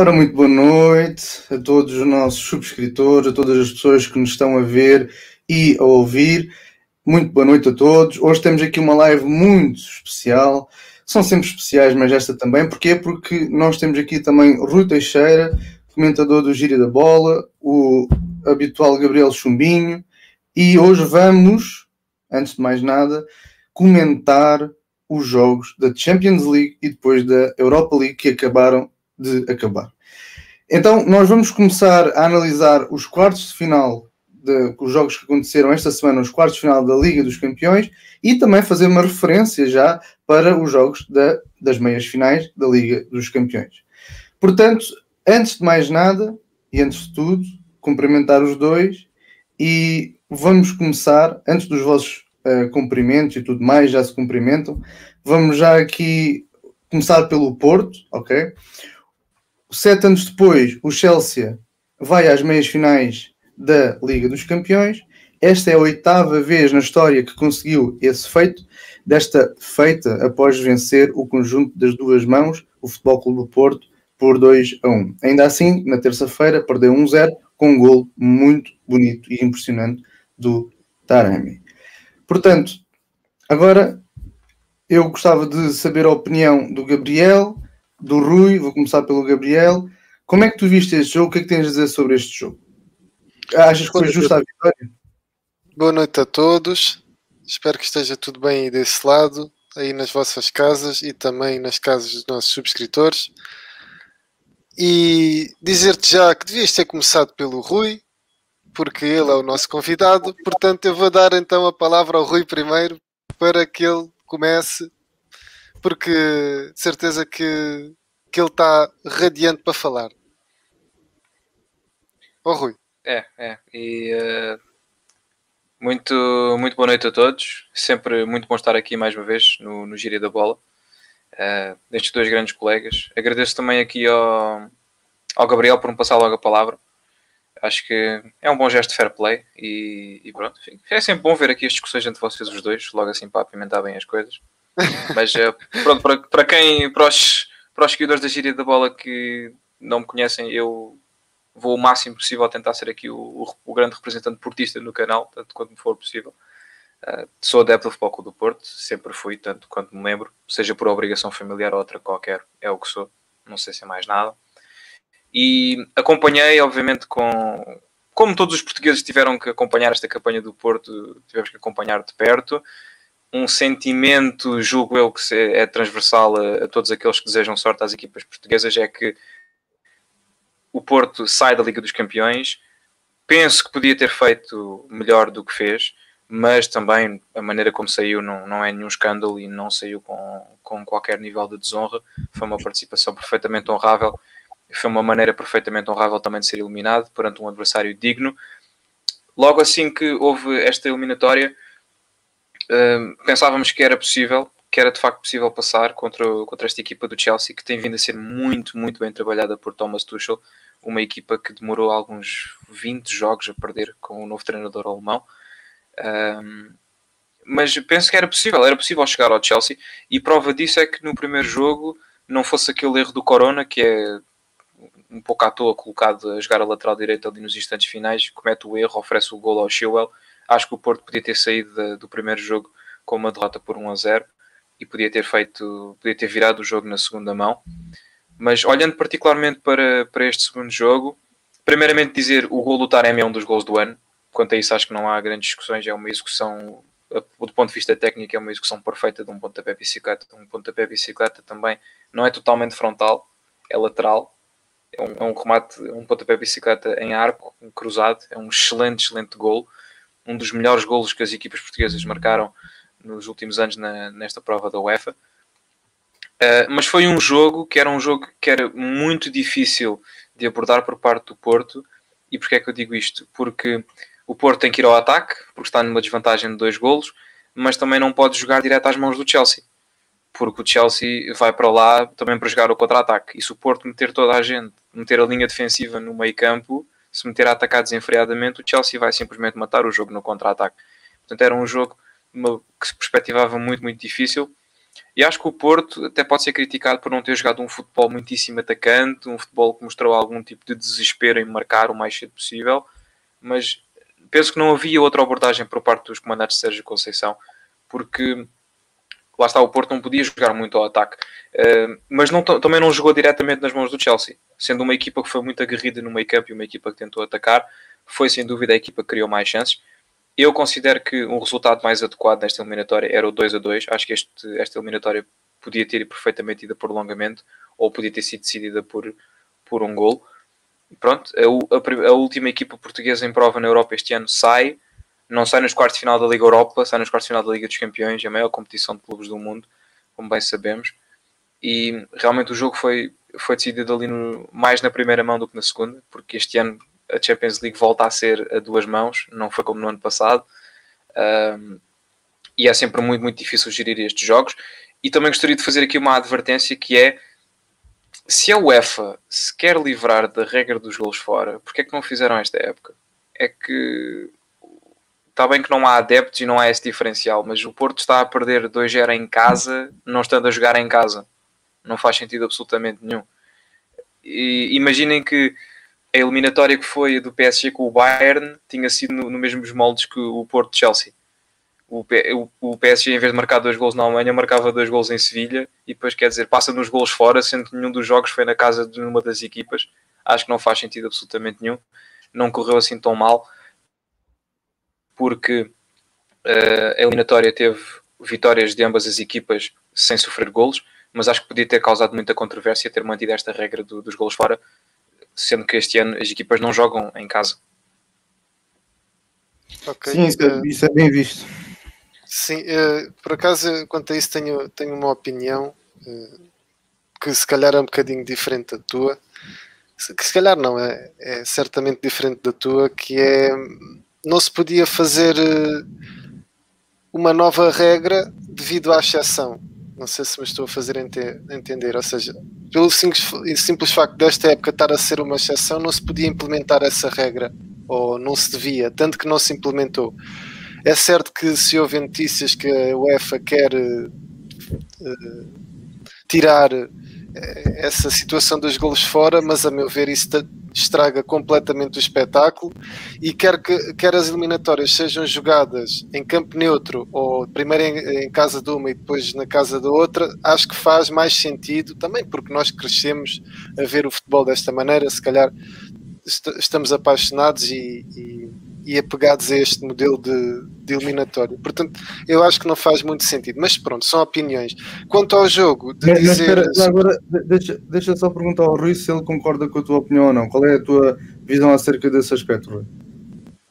Ora, muito boa noite a todos os nossos subscritores, a todas as pessoas que nos estão a ver e a ouvir. Muito boa noite a todos. Hoje temos aqui uma live muito especial. São sempre especiais, mas esta também. Porquê? Porque nós temos aqui também Rui Teixeira, comentador do Giro da Bola, o habitual Gabriel Chumbinho, e hoje vamos, antes de mais nada, comentar os jogos da Champions League e depois da Europa League que acabaram de acabar. Então, nós vamos começar a analisar os quartos de final, de, os jogos que aconteceram esta semana, os quartos de final da Liga dos Campeões, e também fazer uma referência já para os jogos da, das meias finais da Liga dos Campeões. Portanto, antes de mais nada, e antes de tudo, cumprimentar os dois e vamos começar, antes dos vossos uh, cumprimentos e tudo mais, já se cumprimentam, vamos já aqui começar pelo Porto, ok? Sete anos depois, o Chelsea vai às meias finais da Liga dos Campeões. Esta é a oitava vez na história que conseguiu esse feito, desta feita após vencer o conjunto das duas mãos, o Futebol Clube do Porto, por 2 a 1. Ainda assim, na terça-feira, perdeu 1-0 com um gol muito bonito e impressionante do Taremi. Portanto, agora eu gostava de saber a opinião do Gabriel, do Rui, vou começar pelo Gabriel. Como é que tu viste este jogo? O que é que tens a dizer sobre este jogo? Achas que foi justa a vitória? Boa noite a todos. Espero que esteja tudo bem aí desse lado, aí nas vossas casas e também nas casas dos nossos subscritores. E dizer-te já que devias ter começado pelo Rui, porque ele é o nosso convidado. Portanto, eu vou dar então a palavra ao Rui primeiro para que ele comece porque de certeza que, que ele está radiante para falar. Ó oh, Rui. É, é. E uh, muito, muito boa noite a todos. Sempre muito bom estar aqui mais uma vez no, no Gíria da Bola. Uh, destes dois grandes colegas. Agradeço também aqui ao, ao Gabriel por me passar logo a palavra. Acho que é um bom gesto de fair play e, e pronto. Enfim, é sempre bom ver aqui as discussões entre vocês os dois, logo assim para apimentar bem as coisas. Mas eh, pronto, para, para quem, para os, para os seguidores da gíria da bola que não me conhecem, eu vou o máximo possível tentar ser aqui o, o, o grande representante portista no canal, tanto quanto for possível. Uh, sou adepto do Futebol do Porto, sempre fui, tanto quanto me lembro, seja por obrigação familiar ou outra qualquer, é o que sou, não sei se é mais nada. E acompanhei, obviamente, com. Como todos os portugueses tiveram que acompanhar esta campanha do Porto, tivemos que acompanhar de perto um sentimento, julgo eu, que é transversal a, a, todos aqueles que desejam sorte às equipas portuguesas, é que o Porto sai da Liga dos Campeões. Penso que podia ter feito melhor do que fez, mas também a maneira como saiu não, não é nenhum escândalo e não saiu com, com qualquer nível de desonra. Foi uma participação perfeitamente honrável. Foi uma maneira perfeitamente honrável também de ser eliminado perante um adversário digno. Logo assim que houve esta eliminatória, pensávamos que era possível, que era de facto possível passar contra, contra esta equipa do Chelsea, que tem vindo a ser muito, muito bem trabalhada por Thomas Tuchel, uma equipa que demorou alguns 20 jogos a perder com o novo treinador alemão. Um, mas penso que era possível, era possível chegar ao Chelsea, e prova disso é que no primeiro jogo não fosse aquele erro do Corona, que é um pouco à toa colocado a jogar a lateral direita ali nos instantes finais, comete o erro, oferece o gol ao Chilwell, Acho que o Porto podia ter saído de, do primeiro jogo com uma derrota por 1 a 0 e podia ter feito, podia ter virado o jogo na segunda mão. Mas olhando particularmente para, para este segundo jogo, primeiramente dizer o gol do Taremi é um dos gols do ano. Quanto a isso, acho que não há grandes discussões. É uma execução, do ponto de vista técnico, é uma execução perfeita de um pontapé bicicleta. Um pontapé bicicleta também não é totalmente frontal, é lateral. É um, é um remate, um pontapé bicicleta em arco, um cruzado. É um excelente, excelente gol um dos melhores golos que as equipas portuguesas marcaram nos últimos anos na, nesta prova da UEFA. Uh, mas foi um jogo que era um jogo que era muito difícil de abordar por parte do Porto. E porquê é que eu digo isto? Porque o Porto tem que ir ao ataque, porque está numa desvantagem de dois golos, mas também não pode jogar direto às mãos do Chelsea. Porque o Chelsea vai para lá também para jogar o contra-ataque. E se o Porto meter toda a gente, meter a linha defensiva no meio campo, se meter a atacar desenfreadamente, o Chelsea vai simplesmente matar o jogo no contra-ataque. Portanto, era um jogo que se perspectivava muito, muito difícil. E acho que o Porto até pode ser criticado por não ter jogado um futebol muitíssimo atacante, um futebol que mostrou algum tipo de desespero em marcar o mais cedo possível, mas penso que não havia outra abordagem por parte dos comandantes de Sérgio Conceição, porque lá está, o Porto não podia jogar muito ao ataque, uh, mas não, também não jogou diretamente nas mãos do Chelsea, sendo uma equipa que foi muito aguerrida no campo e uma equipa que tentou atacar, foi sem dúvida a equipa que criou mais chances. Eu considero que um resultado mais adequado nesta eliminatória era o 2 a 2. Acho que este, esta eliminatória podia ter perfeitamente ido por prolongamento ou podia ter sido decidida por, por um gol. Pronto, a, a, a, última equipa portuguesa em prova na Europa este ano sai, não sai nos quartos de final da Liga Europa, sai nos quartos de final da Liga dos Campeões, a maior competição de clubes do mundo, como bem sabemos. E realmente o jogo foi, foi decidido ali no, mais na primeira mão do que na segunda, porque este ano a Champions League volta a ser a duas mãos, não foi como no ano passado. Um, e é sempre muito, muito difícil gerir estes jogos. E também gostaria de fazer aqui uma advertência que é se a UEFA se quer livrar da regra dos gols fora, porque é que não fizeram esta época? É que está bem que não há adeptos e não há esse diferencial, mas o Porto está a perder 2-0 em casa, não estando a jogar em casa. Não faz sentido absolutamente nenhum. E imaginem que a eliminatória que foi do PSG com o Bayern tinha sido no, no mesmos moldes que o Porto Chelsea. O, o, o, PSG, em vez de marcar dois gols na Alemanha, marcava dois gols em Sevilha e depois, quer dizer, passa nos gols fora, sendo que nenhum dos jogos foi na casa de uma das equipas. Acho que não faz sentido absolutamente nenhum. Não correu assim tão mal, porque uh, a eliminatória teve vitórias de ambas as equipas sem sofrer golos, mas acho que podia ter causado muita controvérsia ter mantido esta regra do, dos gols fora, sendo que este ano as equipas não jogam em casa. Okay. Sim, isso é, isso é, bem visto. Sim, uh, por acaso, quanto a isso, tenho, tenho uma opinião uh, que se calhar é um bocadinho diferente da tua. Que se calhar não, é, é certamente diferente da tua, que é não se podia fazer uma nova regra devido à exceção. Não sei se me estou a fazer ente entender. Ou seja, pelo simples, facto desta época estar a ser uma exceção, não se podia implementar essa regra, ou não se devia, tanto que não se implementou. É certo que se houve notícias que a UEFA quer uh, tirar essa situação dos golos fora, mas a meu ver isso estraga completamente o espetáculo e quer que quer as eliminatórias sejam jogadas em campo neutro ou primeiro em, em, casa de uma e depois na casa da outra, acho que faz mais sentido também porque nós crescemos a ver o futebol desta maneira, se calhar est estamos apaixonados e, e e apegados a este modelo de, de eliminatório. Portanto, eu acho que não faz muito sentido. Mas pronto, são opiniões. Quanto ao jogo, de mas, dizer... Mas espera, agora, deixa, deixa só perguntar ao Rui se ele concorda com a tua opinião ou não. Qual é a tua visão acerca desse aspecto, Rui?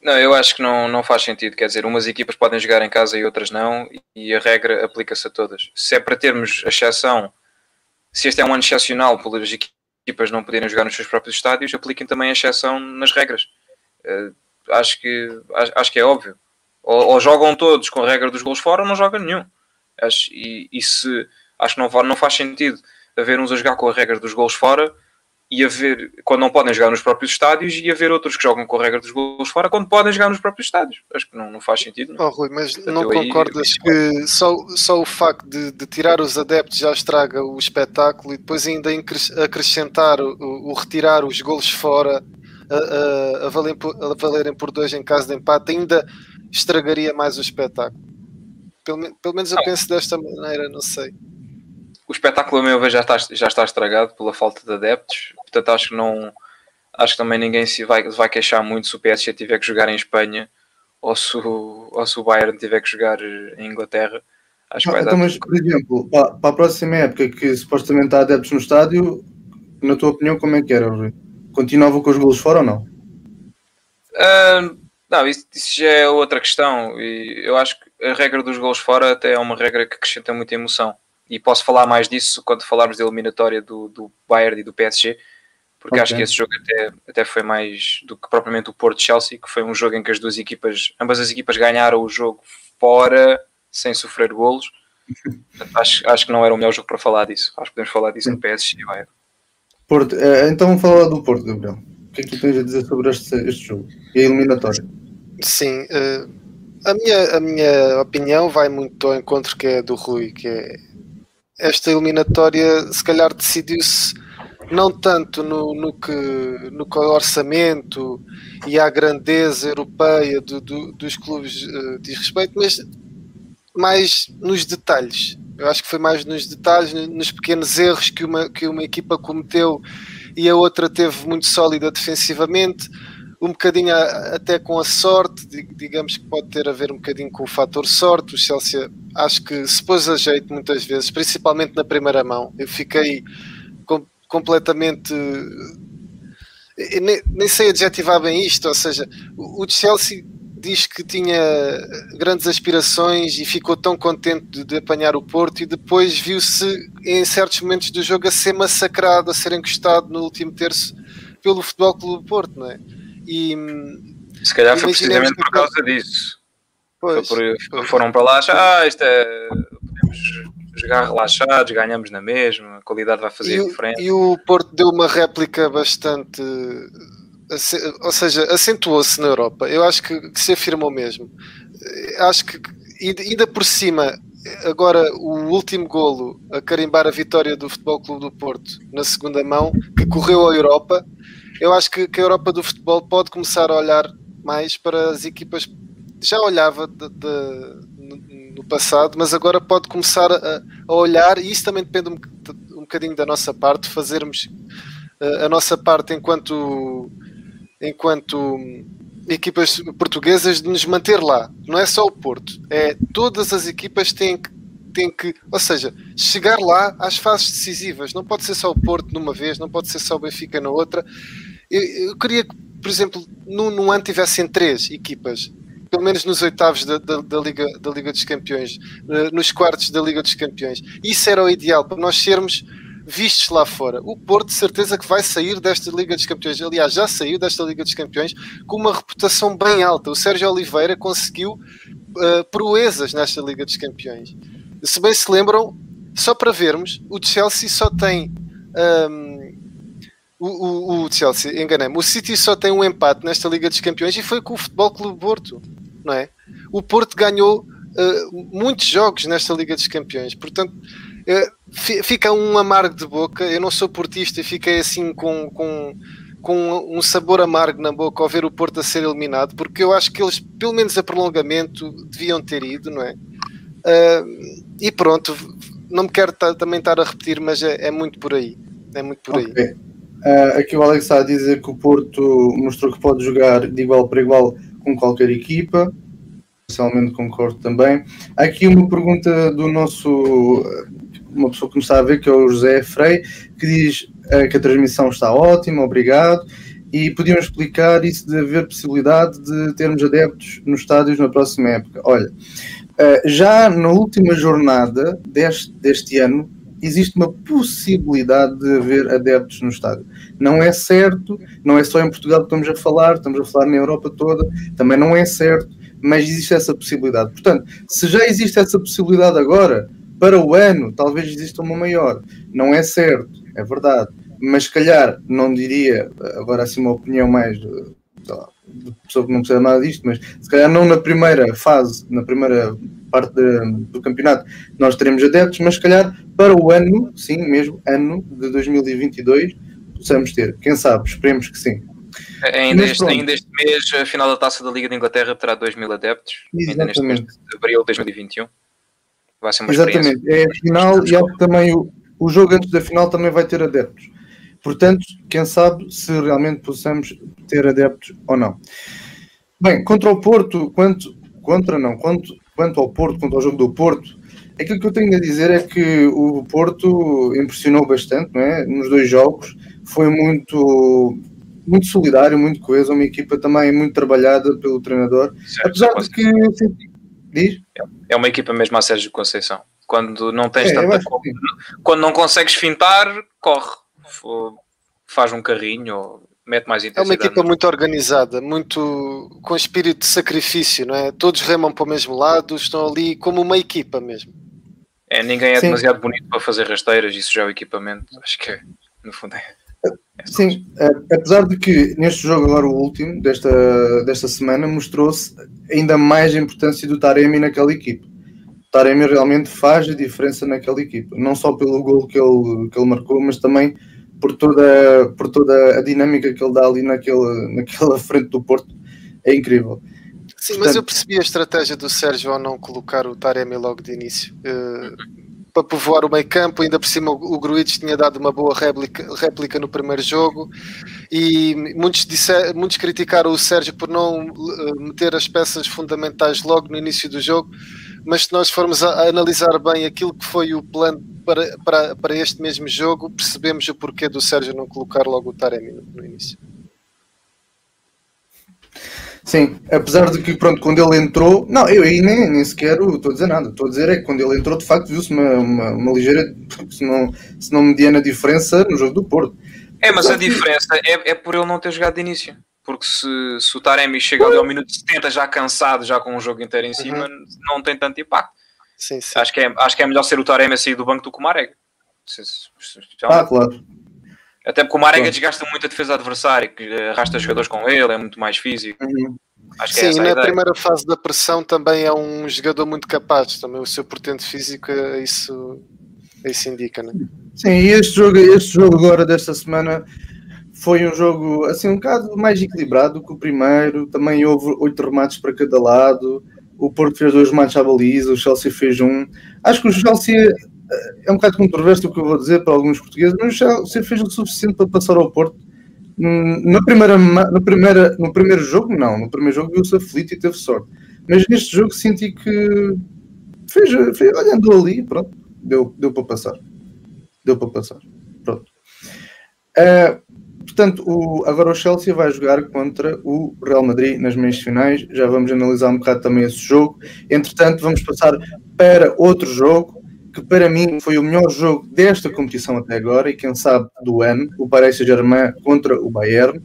Não, eu acho que não, não faz sentido. Quer dizer, umas equipas podem jogar em casa e outras não, e a regra aplica-se a todas. Se é para termos a exceção, se este é um ano excepcional pelas equipas não poderem jogar nos seus próprios estádios, apliquem também a exceção nas regras. Acho que, acho, acho que é óbvio. Ou, ou, jogam todos com a regra dos gols fora ou não joga nenhum. Acho, e, e se, acho que não, não faz sentido haver uns a jogar com a regra dos gols fora e haver, quando não podem jogar nos próprios estádios, e haver outros que jogam com a regra dos gols fora quando podem jogar nos próprios estádios. Acho que não, não faz sentido. Não. Oh, Rui, mas Portanto, não concordas aí, que só, só o facto de, de, tirar os adeptos já estraga o espetáculo e depois ainda acrescentar o, o retirar os gols fora a, a, a, valerem por, a valerem por dois em caso de empate ainda estragaria mais o espetáculo. Pelo, pelo menos eu não. penso desta maneira, não sei. O espetáculo, a meu ver, já está, já está estragado pela falta de adeptos, portanto acho que não acho que também ninguém se vai, vai queixar muito se o PSG tiver que jogar em Espanha ou se o, ou se o Bayern tiver que jogar em Inglaterra. Acho que vai então, mas, por exemplo, para, para, a próxima época que supostamente há adeptos no estádio, na tua opinião, como é que era, Rui? Continuava com os golos fora ou não? Uh, não, isso, isso, já é outra questão. E eu acho que a regra dos golos fora até é uma regra que acrescenta muita emoção. E posso falar mais disso quando falarmos da eliminatória do, do Bayern e do PSG, porque okay. acho que esse jogo até, até foi mais do que propriamente o Porto Chelsea, que foi um jogo em que as duas equipas, ambas as equipas ganharam o jogo fora, sem sofrer golos. acho, acho que não era o melhor jogo para falar disso. Acho que podemos falar disso no PSG e Bayern. Porto, eh, então vamos falar do Porto, Gabriel. O que é que tens a dizer sobre este, este jogo e a eliminatória? Sim, uh, a, minha, a minha opinião vai muito ao encontro que é do Rui, que é esta eliminatória se calhar decidiu-se não tanto no, no, que, no que o orçamento e a grandeza europeia do, do, dos clubes uh, diz respeito, mas mais nos detalhes. Eu acho que foi mais nos detalhes, nos pequenos erros que uma, que uma equipa cometeu e a outra teve muito sólida defensivamente, um bocadinho a, até com a sorte, digamos que pode ter a ver um bocadinho com o fator sorte. O Chelsea acho que se pôs a jeito muitas vezes, principalmente na primeira mão. Eu fiquei com, completamente. Nem, nem, sei adjetivar bem isto, ou seja, o Chelsea diz que tinha grandes aspirações e ficou tão contente de, de apanhar o Porto e depois viu-se em certos momentos do jogo a ser massacrado, a ser encostado no último terço pelo Futebol Clube do Porto, não é? E se calhar foi precisamente por causa disso. Pois, por, foram para lá, ah, isto é podemos jogar relaxados, ganhamos na mesma, a qualidade vai fazer e, diferença. E o Porto deu uma réplica bastante ou seja, acentuou-se na Europa. Eu acho que, que, se afirmou mesmo. Acho que ainda por cima, agora o último golo a carimbar a vitória do Futebol Clube do Porto na segunda mão, que correu à Europa, eu acho que, que a Europa do futebol pode começar a olhar mais para as equipas. Já olhava de, de, no passado, mas agora pode começar a, a olhar, e isso também depende um, um bocadinho da nossa parte, fazermos eh, a nossa parte enquanto enquanto equipas portuguesas de nos manter lá. Não é só o Porto, é todas as equipas têm que, têm que, ou seja, chegar lá às fases decisivas. Não pode ser só o Porto numa vez, não pode ser só o Benfica na outra. Eu, eu queria que, por exemplo, no, no ano tivessem três equipas, pelo menos nos oitavos da, da, da, Liga, da Liga dos Campeões, eh, nos quartos da Liga dos Campeões. Isso era o ideal para nós sermos vistos lá fora. O Porto, de certeza, que vai sair desta Liga dos Campeões. Aliás, já saiu desta Liga dos Campeões com uma reputação bem alta. O Sérgio Oliveira conseguiu uh, proezas nesta Liga dos Campeões. Se bem se lembram, só para vermos, o Chelsea só tem. Um, o, o, o, Chelsea, enganei-me. O City só tem um empate nesta Liga dos Campeões e foi com o Futebol Clube Porto, não é? O Porto ganhou uh, muitos jogos nesta Liga dos Campeões, portanto fica um amargo de boca. Eu não sou portista e fiquei assim com, com, com um sabor amargo na boca ao ver o Porto a ser eliminado, porque eu acho que eles, pelo menos a prolongamento, deviam ter ido, não é? Uh, e pronto, não me quero também estar a repetir, mas é, é, muito por aí. É muito por okay. aí. Uh, aqui o Alex está a dizer que o Porto mostrou que pode jogar de igual para igual com qualquer equipa. Pessoalmente concordo também. Há aqui uma pergunta do nosso uma pessoa que nos está a ver, que é o José Frei, que diz uh, que a transmissão está ótima, obrigado. E podiam explicar isso de haver possibilidade de termos adeptos nos estádios na próxima época. Olha, uh, já na última jornada deste, deste ano, existe uma possibilidade de haver adeptos no estádio. Não é certo, não é só em Portugal que estamos a falar, estamos a falar na Europa toda, também não é certo, mas existe essa possibilidade. Portanto, se já existe essa possibilidade agora, para o ano, talvez exista uma maior. Não é certo, é verdade. Mas se calhar, não diria, agora assim uma opinião mais de, de pessoa que não precisa nada disto, mas se calhar não na primeira fase, na primeira parte de, do campeonato, nós teremos adeptos, mas se calhar para o ano, sim, mesmo ano de 2022, possamos ter. Quem sabe, esperemos que sim. Ainda este, ainda este mês, a final da taça da Liga de Inglaterra terá 2 mil adeptos. Exatamente. Ainda neste mês de abril de 2021. Vai ser uma Exatamente, é a final e acho que também o, o jogo antes da final também vai ter adeptos. Portanto, quem sabe se realmente possamos ter adeptos ou não. Bem, contra o Porto, quanto, contra não, quanto, quanto ao Porto, quanto ao jogo do Porto, aquilo que eu tenho a dizer é que o Porto impressionou bastante, não é? Nos dois jogos, foi muito, muito solidário, muito coeso, uma equipa também muito trabalhada pelo treinador. Certo, Apesar de que Diz? É uma equipa mesmo a Sérgio Conceição. Quando não tens é, tanta. Quando não consegues fintar, corre. Faz um carrinho mete mais intensidade. É uma equipa muito organizada, muito com espírito de sacrifício, não é? Todos remam para o mesmo lado, estão ali como uma equipa mesmo. É, ninguém é Sim. demasiado bonito para fazer rasteiras, isso já é o equipamento, acho que é, no fundo é. Sim, é, apesar de que neste jogo, agora o último, desta, desta semana, mostrou-se ainda mais a importância do Taremi naquela equipe. Taremi realmente faz a diferença naquela equipa, não só pelo gol que ele, que ele marcou, mas também por toda, por toda a dinâmica que ele dá ali naquela, naquela frente do Porto. É incrível. Sim, Portanto, mas eu percebi a estratégia do Sérgio ao não colocar o Taremi logo de início. Uh, para povoar o meio campo, ainda por cima o Gruitch tinha dado uma boa réplica, réplica no primeiro jogo e muitos, disser, muitos criticaram o Sérgio por não uh, meter as peças fundamentais logo no início do jogo, mas se nós formos a, a analisar bem aquilo que foi o plano para, para, para este mesmo jogo, percebemos o porquê do Sérgio não colocar logo o Taremi no, no início. Sim, apesar de que, pronto, quando ele entrou, não, eu aí nem, nem sequer estou a dizer nada, estou a dizer é que quando ele entrou, de facto, viu-se uma, uma, uma, ligeira, se não, se não mediana diferença no jogo do Porto. É, mas a diferença é, é por ele não ter jogado de início. Porque se, se o Taremi chega ali ao minuto 70 já cansado, já com o jogo inteiro em cima, uhum. não tem tanto impacto. Sim, sim. Acho, que é, acho que é melhor ser o Taremi a sair do banco do que o Marega. Ah, claro. Até porque o Marega Pronto. desgasta muito a defesa adversária, que arrasta jogadores com ele, é muito mais físico. Uhum. Acho que é Sim, é na ideia. primeira fase da pressão também é um jogador muito capaz, também o seu portento físico isso, isso indica, né? Sim, e este jogo, este jogo agora desta semana foi um jogo assim um bocado mais equilibrado que o primeiro, também houve oito remates para cada lado, o Porto fez dois remates à baliza, o Chelsea fez um. Acho que o Chelsea é um bocado controverso o que eu vou dizer para alguns portugueses, mas você fez o suficiente para passar ao Porto. Na primeira, no, primeira, no primeiro jogo, não. No primeiro jogo viu-se aflito e teve sorte. Mas neste jogo senti que fez, fez olhando ali, pronto, deu, deu para passar. Deu para passar. Pronto. Uh, portanto, o, agora o Chelsea vai jogar contra o Real Madrid nas meias finais. Já vamos analisar um bocado também esse jogo. Entretanto, vamos passar para outro jogo que para mim foi o melhor jogo desta competição até agora e quem sabe do ano, o Paris Saint-Germain contra o Bayern.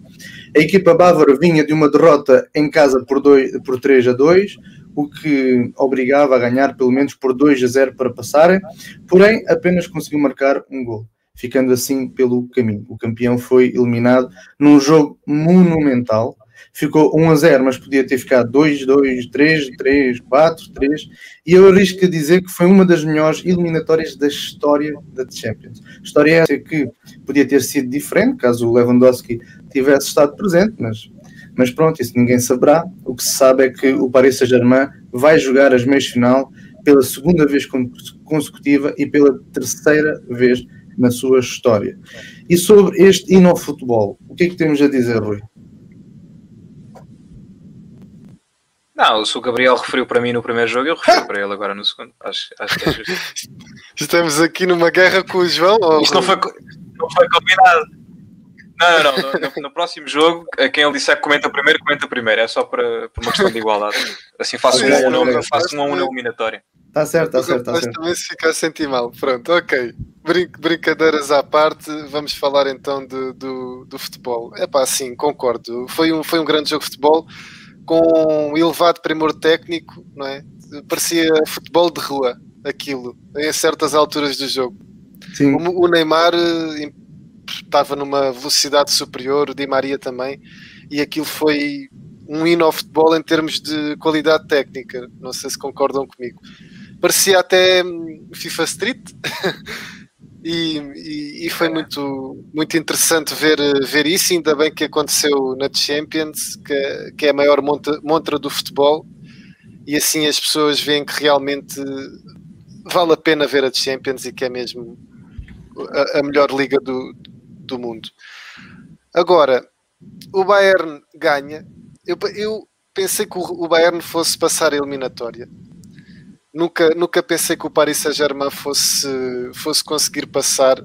A equipa bávara vinha de uma derrota em casa por, dois, por 3 a 2, o que obrigava a ganhar pelo menos por 2 a 0 para passarem, porém apenas conseguiu marcar um gol, ficando assim pelo caminho. O campeão foi eliminado num jogo monumental, ficou 1 a 0, mas podia ter ficado 2, 2, 3, 3, 4, 3. E eu arrisco a dizer que foi uma das melhores eliminatórias da história da Champions. História essa que podia ter sido diferente caso o Lewandowski tivesse estado presente, mas, mas pronto, isso ninguém saberá. O que se sabe é que o Paris Saint-Germain vai jogar as meias final pela segunda vez consecutiva e pela terceira vez na sua história. E sobre este hino ao futebol, o que é que temos a dizer, Rui? Não, se o Gabriel referiu para mim no primeiro jogo, eu refiro para ele agora no segundo. Acho, acho que é justo. Estamos aqui numa guerra com o João? Ou... Isto não foi, não foi combinado. Não, não, no, no, no, próximo jogo, a quem ele disser que comenta primeiro, comenta primeiro. É por, por uma questão de igualdade. Assim faço um a um, faço um um na eliminatória. Está certo, está certo. Tá certo. também se ficar a sentir mal. Pronto, ok. Brin brincadeiras à parte, vamos falar então do, do, do futebol. É pá, sim, concordo. Foi um, foi um grande jogo de futebol com um elevado primor técnico, não é? Parecia futebol de rua, aquilo, em certas alturas do jogo. O, o, Neymar eh, estava numa velocidade superior, o Di Maria também, e aquilo foi um hino ao futebol em termos de qualidade técnica. Não sei se concordam comigo. Parecia até hum, FIFA Street. E, e, foi muito, muito interessante ver, ver isso. Ainda bem que aconteceu na Champions, que, que é a maior monta, montra do futebol, e assim as pessoas veem que realmente vale a pena ver a Champions e que é mesmo a, a melhor liga do, do mundo. Agora, o Bayern ganha. Eu, eu pensei que o, o Bayern fosse passar a eliminatória nunca, nunca pensei que o Paris Saint-Germain fosse, fosse conseguir passar,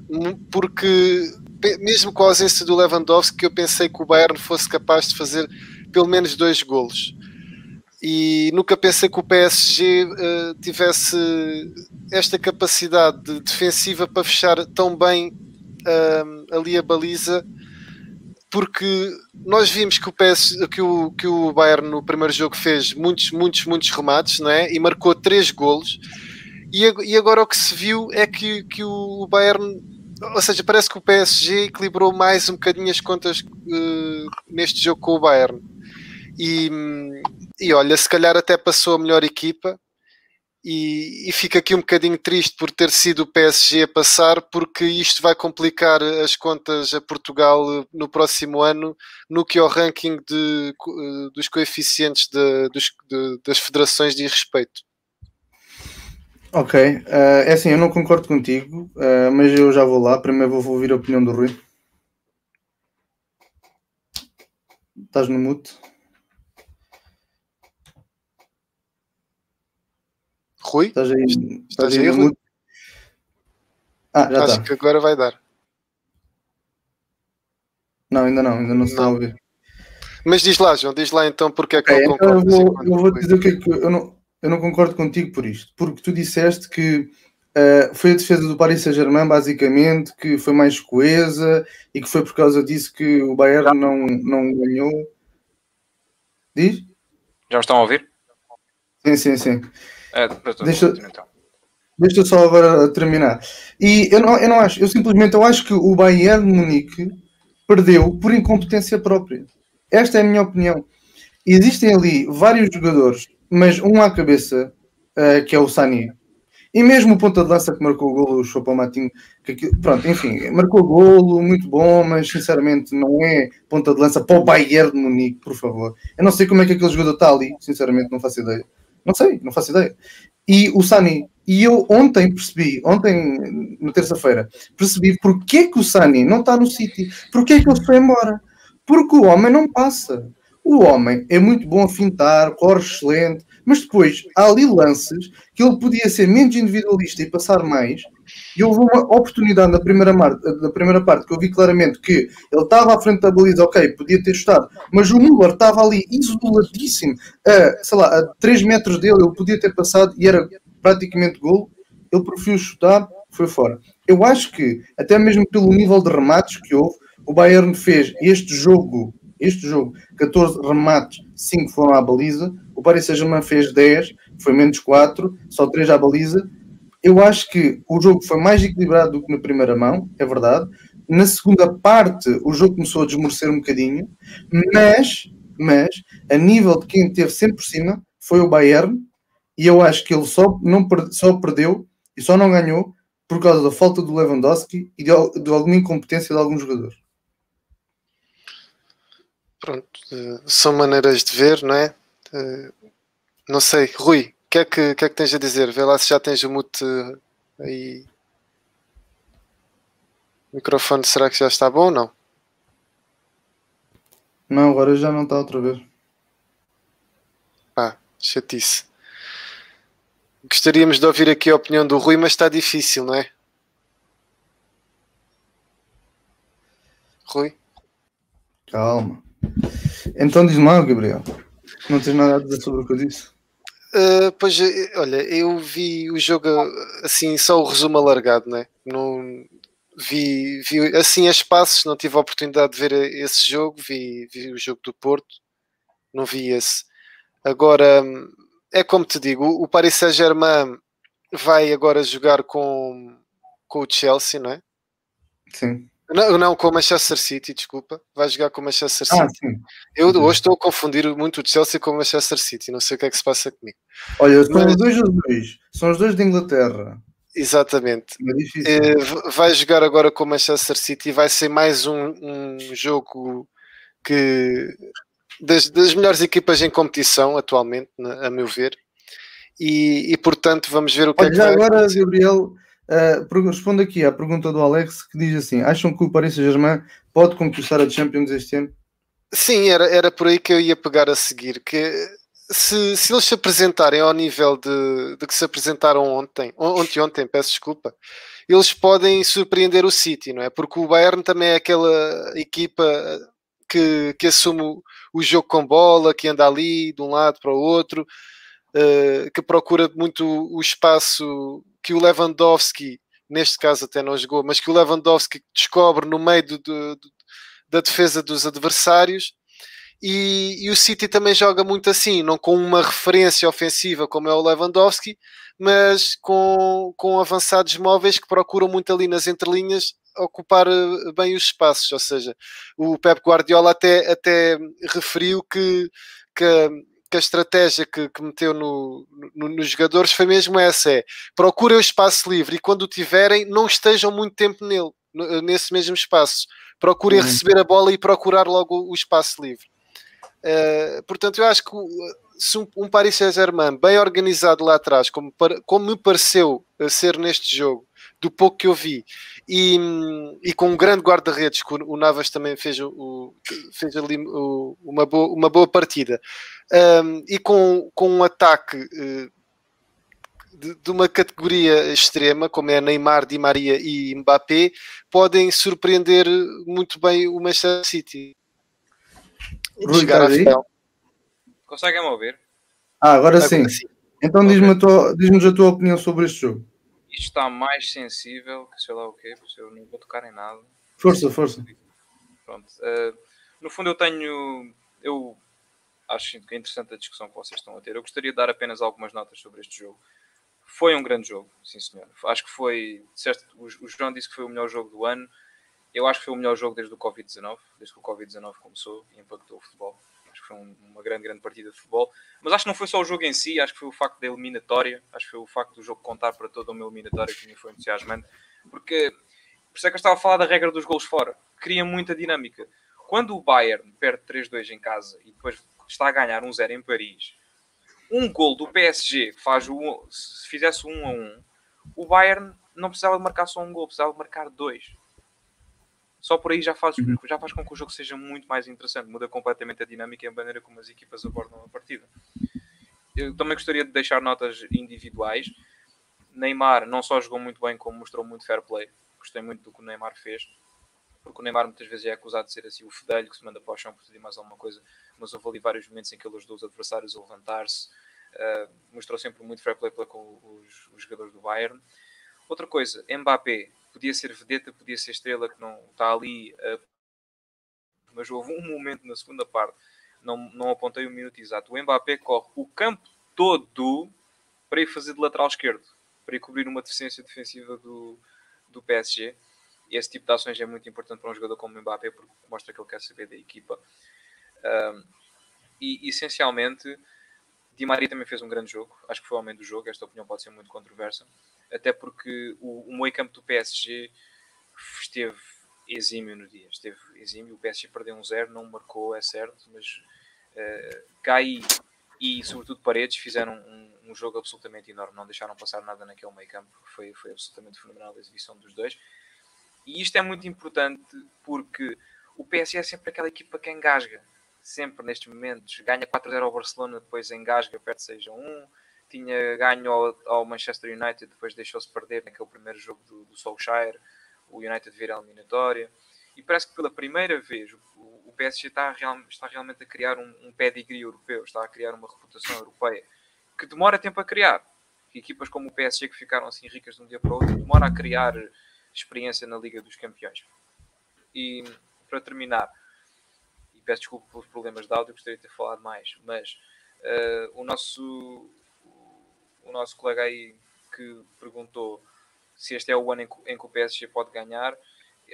porque mesmo com a ausência do Lewandowski, eu pensei que o Bayern fosse capaz de fazer pelo menos dois golos. E nunca pensei que o PSG uh, eh, tivesse esta capacidade defensiva para fechar tão bem uh, ali a baliza porque nós vimos que o, PS, que, o, que o Bayern no primeiro jogo fez muitos, muitos, muitos remates não é? e marcou três golos. E, e agora o que se viu é que, que o Bayern, ou seja, parece que o PSG equilibrou mais um bocadinho as contas uh, neste jogo com o Bayern. E, e olha, se calhar até passou a melhor equipa. E, e aqui um bocadinho triste por ter sido o PSG a passar, porque isto vai complicar as contas a Portugal no próximo ano, no que ao ranking de, dos coeficientes de, dos, de, das federações de respeito. Ok, uh, é assim, eu não concordo contigo, uh, mas eu já vou lá. Primeiro vou ouvir a opinião do Rui. Estás no mute? Rui? Estás aí, estás, estás aí, Rui? Ah, já Acho está. que agora vai dar. Não, ainda não, ainda não se está a ouvir. Mas diz lá, João, diz lá então porque é que okay, não então concordas. Eu vou, eu vou dizer o que é que eu não, eu não concordo contigo por isto, porque tu disseste que uh, foi a defesa do Paris Saint-Germain, basicamente, que foi mais coesa e que foi por causa disso que o Bayern não, não ganhou. Diz? Já me estão a ouvir? Sim, sim, sim. É, deixa, então. deixa só agora terminar. E eu não, eu não acho, eu simplesmente eu acho que o Bayern de Munique perdeu por incompetência própria. Esta é a minha opinião. Existem ali vários jogadores, mas um à cabeça, uh, que é o Sani. E mesmo o ponta de lança que marcou o golo, o Chopomatinho, que, que, pronto, enfim, marcou o golo, muito bom, mas sinceramente não é ponta de lança para o Bayern de Munique, por favor. Eu não sei como é que aquele jogador está ali, sinceramente não faço ideia. Não sei, não faço ideia. E o Sani, e eu ontem percebi, ontem, na terça-feira, percebi porque é que o Sani não está no City, porque é que ele foi embora. Porque o homem não passa. O homem é muito bom a fintar, corre excelente, mas depois há ali lances que ele podia ser menos individualista e passar mais. E houve uma oportunidade na primeira, mar, na primeira parte que eu vi claramente que ele estava à frente da baliza, ok, podia ter estado, mas o Müller estava ali isoladíssimo, a, sei lá, a 3 metros dele, ele podia ter passado e era praticamente gol. Ele preferiu chutar, foi fora. Eu acho que, até mesmo pelo nível de remates que houve, o Bayern fez este jogo, este jogo, 14 remates, 5 foram à baliza, o Paris Saint-Germain fez 10, foi menos 4, só 3 à baliza. Eu acho que o jogo foi mais equilibrado do que na primeira mão, é verdade. Na segunda parte, o jogo começou a desmorecer um bocadinho, mas, mas a nível de quem teve sempre por cima foi o Bayern, e eu acho que ele só, não, só perdeu e só não ganhou por causa da falta do Lewandowski e de, de alguma incompetência de alguns jogadores. Pronto, são maneiras de ver, não é? Eh, não sei, Rui, o que, é que, que, é que tens a dizer? Vê lá se já tens o mute aí. O microfone será que já está bom ou não? Não, agora já não está outra vez. Ah, chatice. Gostaríamos de ouvir aqui a opinião do Rui, mas está difícil, não é? Rui? Calma. Então diz mal, Gabriel. Não tens nada a dizer sobre o que eu disse? Uh, pois, olha, eu vi o jogo assim, só o resumo alargado, né? Não vi, vi assim a espaços, não tive a oportunidade de ver esse jogo, vi, vi o jogo do Porto, não vi esse. Agora, é como te digo, o Paris Saint-Germain vai agora jogar com, com o Chelsea, não é? Sim. Não, não, com o Manchester City, desculpa. Vai jogar com o Manchester ah, City. Ah, sim. Eu hoje estou a confundir muito o Chelsea com o Manchester City. Não sei o que é que se passa comigo. Olha, são Mas... os dois dois. São os dois de Inglaterra. Exatamente. É. Eh, vai jogar agora com o Manchester City. Vai ser mais um, um jogo que das, das, melhores equipas em competição atualmente, a meu ver. E, e portanto, vamos ver o que Olha, é que já vai agora, acontecer. Gabriel, Uh, respondo aqui à pergunta do Alex que diz assim: acham que o Paris Saint-Germain pode conquistar a Champions este ano? Sim, era, era por aí que eu ia pegar a seguir. Que se, se eles se apresentarem ao nível de, de que se apresentaram ontem, ontem, ontem, peço desculpa, eles podem surpreender o City, não é? Porque o Bayern também é aquela equipa que, que assume o, jogo com bola, que anda ali de um lado para o outro, uh, que procura muito o espaço que o Lewandowski, neste caso até não jogou, mas que o Lewandowski descobre no meio do, do, da defesa dos adversários. E, e, o City também joga muito assim, não com uma referência ofensiva como é o Lewandowski, mas com, com avançados móveis que procuram muito ali nas entrelinhas ocupar eh, bem os espaços. Ou seja, o Pep Guardiola até, até referiu que, que que a estratégia que, que meteu no, no, nos jogadores foi mesmo essa: é procurem o espaço livre e quando o tiverem, não estejam muito tempo nele, nesse mesmo espaço. Procurem uhum. receber a bola e procurar logo o espaço livre. Uh, portanto, eu acho que se um, um Paris Saint-Germain bem organizado lá atrás, como, como me pareceu ser neste jogo, do pouco que eu vi, e, e com um grande guarda-redes, que o, Navas também fez, o, fez ali o, uma, boa, uma boa partida, um, e com, com um ataque uh, de, de, uma categoria extrema, como é Neymar, Di Maria e Mbappé, podem surpreender muito bem o Manchester City. Chegar à final. Conseguem-me ouvir? Ah, agora, agora sim. sim. Então diz-nos diz a tua opinião sobre este jogo está mais sensível que sei lá o quê, porque eu não vou tocar em nada. Força, força. Pronto. Uh, no fundo, eu tenho. Eu acho que é interessante a discussão que vocês estão a ter. Eu gostaria de dar apenas algumas notas sobre este jogo. Foi um grande jogo, sim senhor. Acho que foi. Disseste, o, o João disse que foi o melhor jogo do ano. Eu acho que foi o melhor jogo desde o Covid-19, desde que o Covid-19 começou e impactou o futebol foi um, uma grande, grande partida de futebol. Mas acho que não foi só o jogo em si, acho que foi o facto da eliminatória, acho que foi o facto do jogo contar para toda uma eliminatória que me foi entusiasmante, porque por isso é que eu estava a falar da regra dos gols fora, cria muita dinâmica. Quando o Bayern perde 3-2 em casa e depois está a ganhar 1-0 em Paris, um gol do PSG que faz o se fizesse 1 a 1, o Bayern não precisava de marcar só um gol, precisava de marcar dois só por aí já faz, uhum. já faz com que o jogo seja muito mais interessante, muda completamente a dinâmica e a maneira como as equipas abordam a partida. Eu também gostaria de deixar notas individuais. Neymar não só jogou muito bem, como mostrou muito fair play. Gostei muito do que o Neymar fez, porque o Neymar muitas vezes é acusado de ser assim o fedelho que se manda para o chão por pedir mais alguma coisa, mas houve ali vários momentos em que ele ajudou os adversários a levantar-se. Uh, mostrou sempre muito fair play com os, os jogadores do Bayern. Outra coisa, Mbappé podia ser vedeta, podia ser estrela que não está ali, uh, mas houve um momento na segunda parte, não, não apontei o minuto exato. O Mbappé corre o campo todo para ir fazer de lateral esquerdo, para ir cobrir uma deficiência defensiva do, do PSG. Esse tipo de ações é muito importante para um jogador como o Mbappé, porque mostra que ele quer saber da equipa. Um, e essencialmente, Di Maria também fez um grande jogo, acho que foi o homem do jogo. Esta opinião pode ser muito controversa até porque o, o meio campo do PSG esteve exímio no dia, esteve exímio, o PSG perdeu um zero, não marcou, é certo, mas uh, e sobretudo Paredes fizeram um, um, jogo absolutamente enorme, não deixaram passar nada naquele meio campo, foi, foi absolutamente fenomenal a exibição dos dois. E isto é muito importante porque o PSG é sempre aquela equipa que engasga, sempre nestes momentos, ganha 4-0 ao Barcelona, depois engasga, perde 6-1, tinha ganho ao, ao Manchester United, depois deixou-se perder naquele primeiro jogo do, do Solskjaer, o United vira a eliminatória. E parece que pela primeira vez o, o PSG está, real, está, realmente a criar um, um pedigree europeu, está a criar uma reputação europeia que demora tempo a criar. Equipas como o PSG que ficaram assim ricas de um dia para o outro, demora a criar experiência na Liga dos Campeões. E para terminar, e peço desculpa pelos problemas de áudio, gostaria de ter falado mais, mas uh, o nosso o nosso colega aí que perguntou se este é o ano em que, em que o PSG pode ganhar.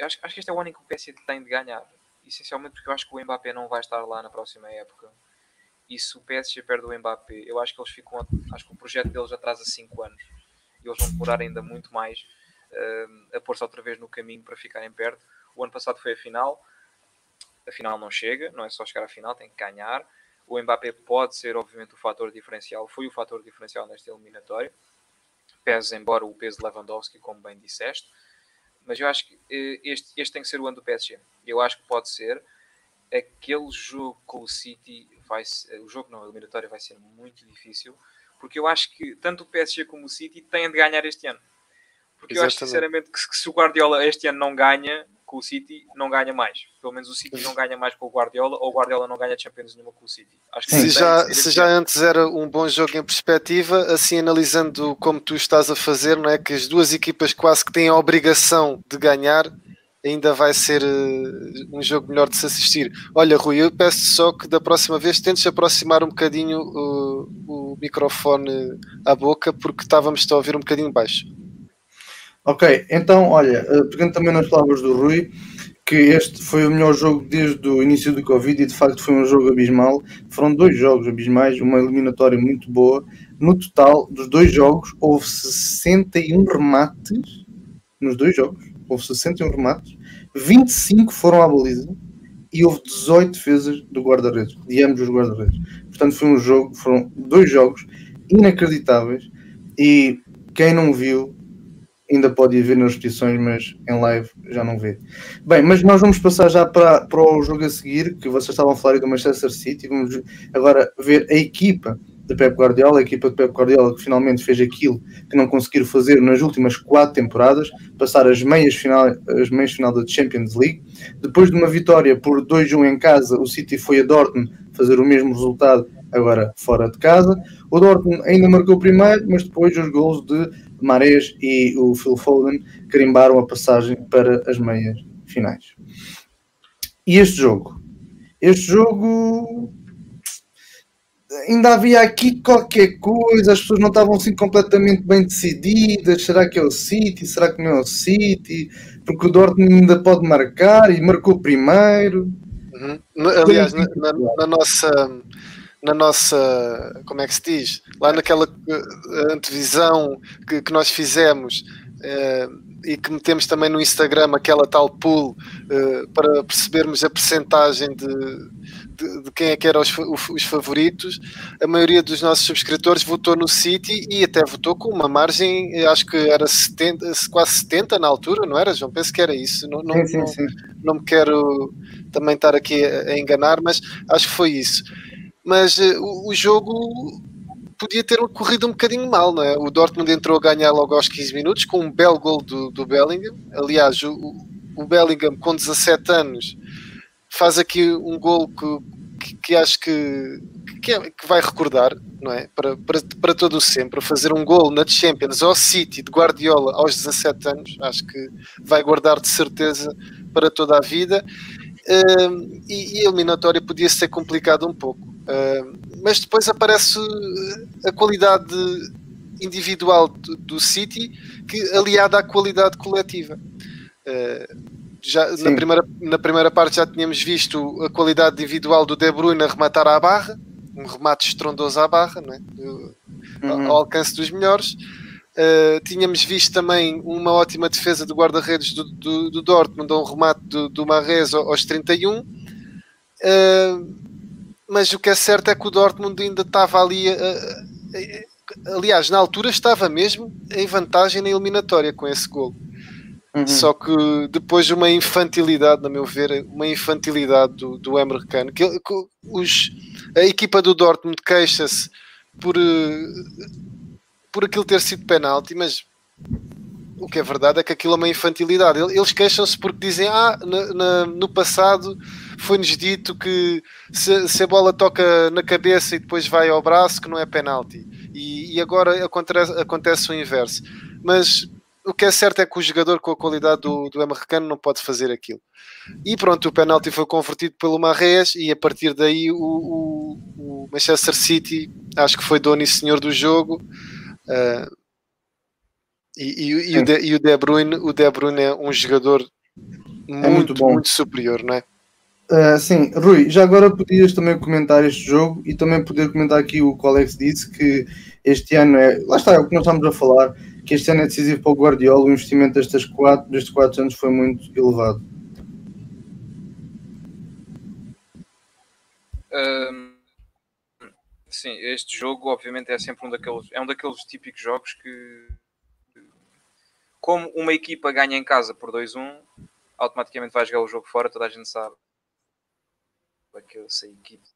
Acho, acho, que este é o ano em que o PSG tem de ganhar. Essencialmente porque eu acho que o Mbappé não vai estar lá na próxima época. E se o PSG perde o Mbappé, eu acho que eles ficam. Acho que o projeto deles atrasa 5 anos. E eles vão demorar ainda muito mais uh, a pôr-se outra vez no caminho para ficarem perto. O ano passado foi a final. A final não chega, não é só chegar à final, tem que ganhar. O Mbappé pode ser, obviamente, o fator diferencial, foi o fator diferencial nesta eliminatória, pese embora o peso de Lewandowski, como bem disseste, mas eu acho que eh, este, este tem que ser o ano do PSG. Eu acho que pode ser aquele jogo com o City, vai, o jogo não, a eliminatória vai ser muito difícil, porque eu acho que tanto o PSG como o City têm de ganhar este ano. Porque Exatamente. eu acho sinceramente que se o Guardiola este ano não ganha, com o City não ganha mais. Pelo menos o City não ganha mais com o Guardiola ou o Guardiola não ganha Champions nenhuma com o City. Acho que se já, se já antes era um bom jogo em perspectiva, assim analisando como tu estás a fazer, não é que as duas equipas quase que têm a obrigação de ganhar, ainda vai ser uh, um jogo melhor de se assistir. Olha, Rui, eu peço só que da próxima vez tentes aproximar um bocadinho uh, o microfone à boca, porque estávamos a ouvir um bocadinho baixo. Ok, então, olha, eh, pegando também nas palavras do Rui, que este foi o melhor jogo desde o início do Covid e de facto foi um jogo abismal. Foram dois jogos abismais, uma eliminatória muito boa. No total dos dois jogos houve 61 remates nos dois jogos, houve 61 remates, 25 foram à baliza e houve 18 defesas do guarda-redes, de ambos os guarda-redes. Portanto, foi um jogo, foram dois jogos inacreditáveis e quem não viu ainda pode ver nas repetições, mas em live já não vê. Bem, mas nós vamos passar já para, para o jogo a seguir, que vocês estavam a falar do Manchester City. Vamos agora ver a equipa de Pep Guardiola, a equipa de Pep Guardiola que finalmente fez aquilo que não conseguiram fazer nas últimas quatro temporadas, passar as meias final, as meias final da Champions League. Depois de uma vitória por 2-1 em casa, o City foi a Dortmund fazer o mesmo resultado, agora fora de casa. O Dortmund ainda marcou primeiro, mas depois os gols de Mares e o Phil Foden carimbaram a passagem para as meias finais. E este jogo? Este jogo ainda havia aqui qualquer coisa, as pessoas não estavam assim completamente bem decididas. Será que é o City? Será que não é o City? Porque o Dortmund ainda pode marcar e marcou primeiro. Uhum. Aliás, na, na, na, nossa na nossa, como é que se diz? Lá naquela eh, antevisão que, que nós fizemos uh, e que metemos também no Instagram aquela tal pool uh, para percebermos a percentagem de, de, de, quem é que eram os, os, favoritos, a maioria dos nossos subscritores votou no City e até votou com uma margem, acho que era 70, quase 70 na altura, não era, João? Penso que era isso. Não, não, sim, sim, sim. não, não me quero também estar aqui a, a enganar, mas acho que foi isso mas uh, o, o, jogo podia ter corrido um bocadinho mal, não é? O Dortmund entrou a ganhar logo aos 15 minutos com um belo gol do, do Bellingham. Aliás, o, o Bellingham com 17 anos faz aqui um gol que, que, que acho que, que, é, que, vai recordar, não é? Para, para, para todo o sempre, fazer um gol na Champions ao City de Guardiola aos 17 anos, acho que vai guardar de certeza para toda a vida. Uh, e, e a eliminatória podia ser complicado um pouco. Uh, mas depois aparece a qualidade individual do, do, City que aliada à qualidade coletiva. Uh, já na primeira, na primeira parte já tínhamos visto a qualidade individual do De Bruyne a rematar à barra, um remate estrondoso à barra, não é? uhum. ao alcance dos melhores. Uh, tínhamos visto também uma ótima defesa do guarda-redes do, do, do, Dortmund, um remate do, do Marrez aos 31. Uh, mas o que é certo é que o Dortmund ainda estava ali. aliás, na altura estava mesmo em vantagem na eliminatória com esse gol. Uhum. Só que depois de uma infantilidade, na meu ver, uma infantilidade do, do Emre Can, que, que os, a equipa do Dortmund queixa-se por, por aquilo ter sido penalti, mas o que é verdade é que aquilo é uma infantilidade. Eles queixam-se porque dizem: Ah, no passado foi-nos dito que se, se, a bola toca na cabeça e depois vai ao braço, que não é penalti. E, e agora acontece, acontece o inverso. Mas o que é certo é que o jogador com a qualidade do, do americano não pode fazer aquilo. E pronto, o penalti foi convertido pelo Marrez e a partir daí o, o, o Manchester City acho que foi dono e senhor do jogo. Uh, e, e, e, o de, e, o de, Bruyne, o De Bruyne é um jogador muito, é muito, muito, superior, não é? Uh, sim, Rui, já agora podias também comentar este jogo e também poder comentar aqui o que o Alex disse que este ano é, lá está, é o que nós estamos a falar, que este ano é decisivo para o Guardiola, o investimento destes quatro, destes quatro anos foi muito elevado. Um, sim, este jogo obviamente é sempre um daqueles, é um daqueles típicos jogos que como uma equipa ganha em casa por 2-1, automaticamente vai jogar o jogo fora, toda a gente sabe que essa equipa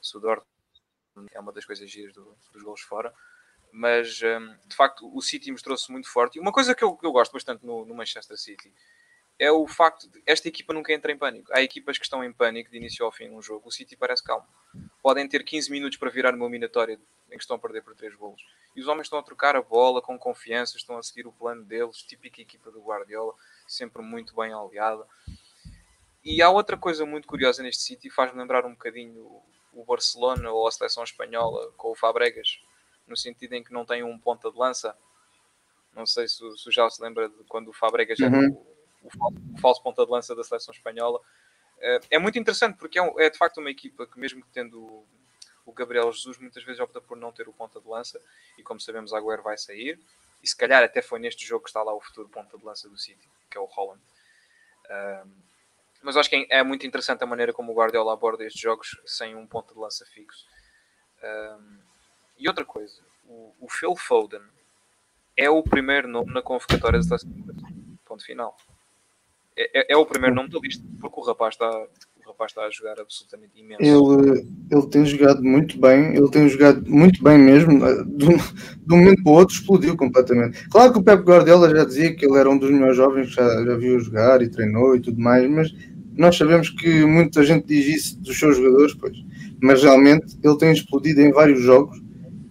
Sudor é uma das coisas giras do, dos gols fora. Mas um, de facto o City mostrou-se muito forte. E uma coisa que eu, que eu gosto bastante no, no, Manchester City é o facto de esta equipa nunca entra em pânico. Há equipas que estão em pânico de início ao fim num jogo. O City parece calmo. Podem ter 15 minutos para virar uma eliminatória em que estão a perder por 3 golos. E os homens estão a trocar a bola com confiança, estão a seguir o plano deles, típica equipa do Guardiola, sempre muito bem aliada. E há outra coisa muito curiosa neste sítio, faz-me lembrar um bocadinho o Barcelona ou a seleção espanhola com o Fabregas, no sentido em que não tem um ponta de lança. Não sei se, se já se lembra de quando o Fabregas uhum. era o, o, falso, falso ponta de lança da seleção espanhola. Uh, é muito interessante porque é, um, é, de facto uma equipa que, mesmo tendo o, Gabriel Jesus, muitas vezes opta por não ter o ponta de lança. E como sabemos, Agüero vai sair. E se calhar até foi neste jogo que está lá o futuro ponta de lança do City, que é o Holland. Uh, mas acho que é muito interessante a maneira como o Guardiola aborda estes jogos sem um ponto de lança fixo. Um, e outra coisa, o, o, Phil Foden é o primeiro nome na convocatória da seleção. Ponto final. É, é, é, o primeiro nome da lista, porque o rapaz está, o rapaz está a jogar absolutamente imenso. Ele, ele tem jogado muito bem, ele tem jogado muito bem mesmo. De um, de um momento para o outro explodiu completamente. Claro que o Pep Guardiola já dizia que ele era um dos melhores jovens já, já viu jogar e treinou e tudo mais, mas nós sabemos que muita gente diz isso dos seus jogadores, pois, mas realmente ele tem explodido em vários jogos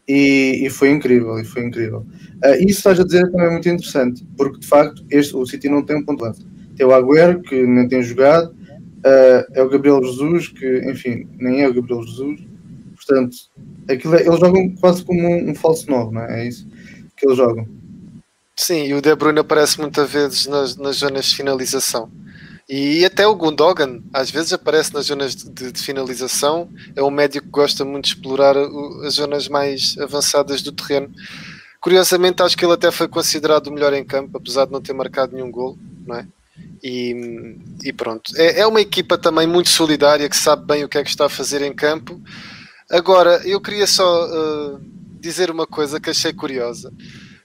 e, e foi incrível, e foi incrível. Uh, isso estás a dizer também é muito interessante, porque de facto este, o City não tem um ponto de lança. Tem o Agüero, que nem tem jogado, uh, é o Gabriel Jesus, que enfim, nem é o Gabriel Jesus, portanto, aquilo é, eles jogam quase como um, um falso novo, não é? É isso que eles jogam. Sim, e o De Bruyne aparece muitas vezes nas, nas zonas de finalização. E até o Gundogan às vezes aparece nas zonas de, de, finalização. É um médico que gosta muito de explorar as zonas mais avançadas do terreno. Curiosamente, acho que ele até foi considerado o melhor em campo, apesar de não ter marcado nenhum gol, não é? E, e pronto. É, é, uma equipa também muito solidária que sabe bem o que é que está a fazer em campo. Agora, eu queria só uh, dizer uma coisa que achei curiosa.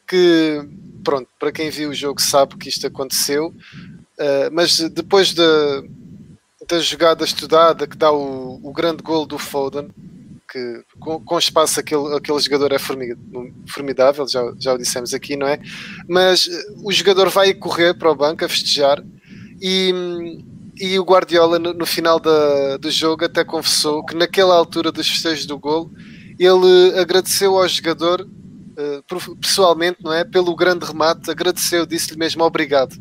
Que, pronto, para quem viu o jogo sabe que isto aconteceu. Uh, mas depois da, da jogada estudada que dá o, o grande gol do Foden, que com, com espaço aquele, aquele jogador é formidável, já, já o dissemos aqui, não é? Mas eh, o jogador vai correr para o banco a festejar e, e o Guardiola no, no final da, do jogo até confessou que naquela altura dos festejos do gol ele agradeceu ao jogador uh, pessoalmente, não é? Pelo grande remate, agradeceu, disse-lhe mesmo obrigado,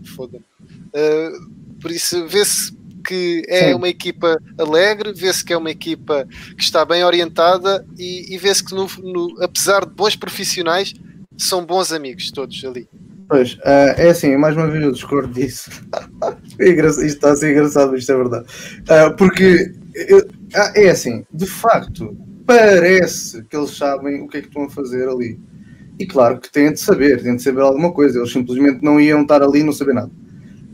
Uh, por isso, vê-se que é Sim. uma equipa alegre, vê-se que é uma equipa que está bem orientada e, e vê-se que, no, no, apesar de bons profissionais, são bons amigos todos ali. Pois, uh, é assim, mais uma vez eu discordo disso. É isto está a ser engraçado, isto é verdade. Uh, porque eu, é assim, de facto, parece que eles sabem o que é que estão a fazer ali. E claro que têm de saber, têm de saber alguma coisa. Eles simplesmente não iam estar ali e não saber nada.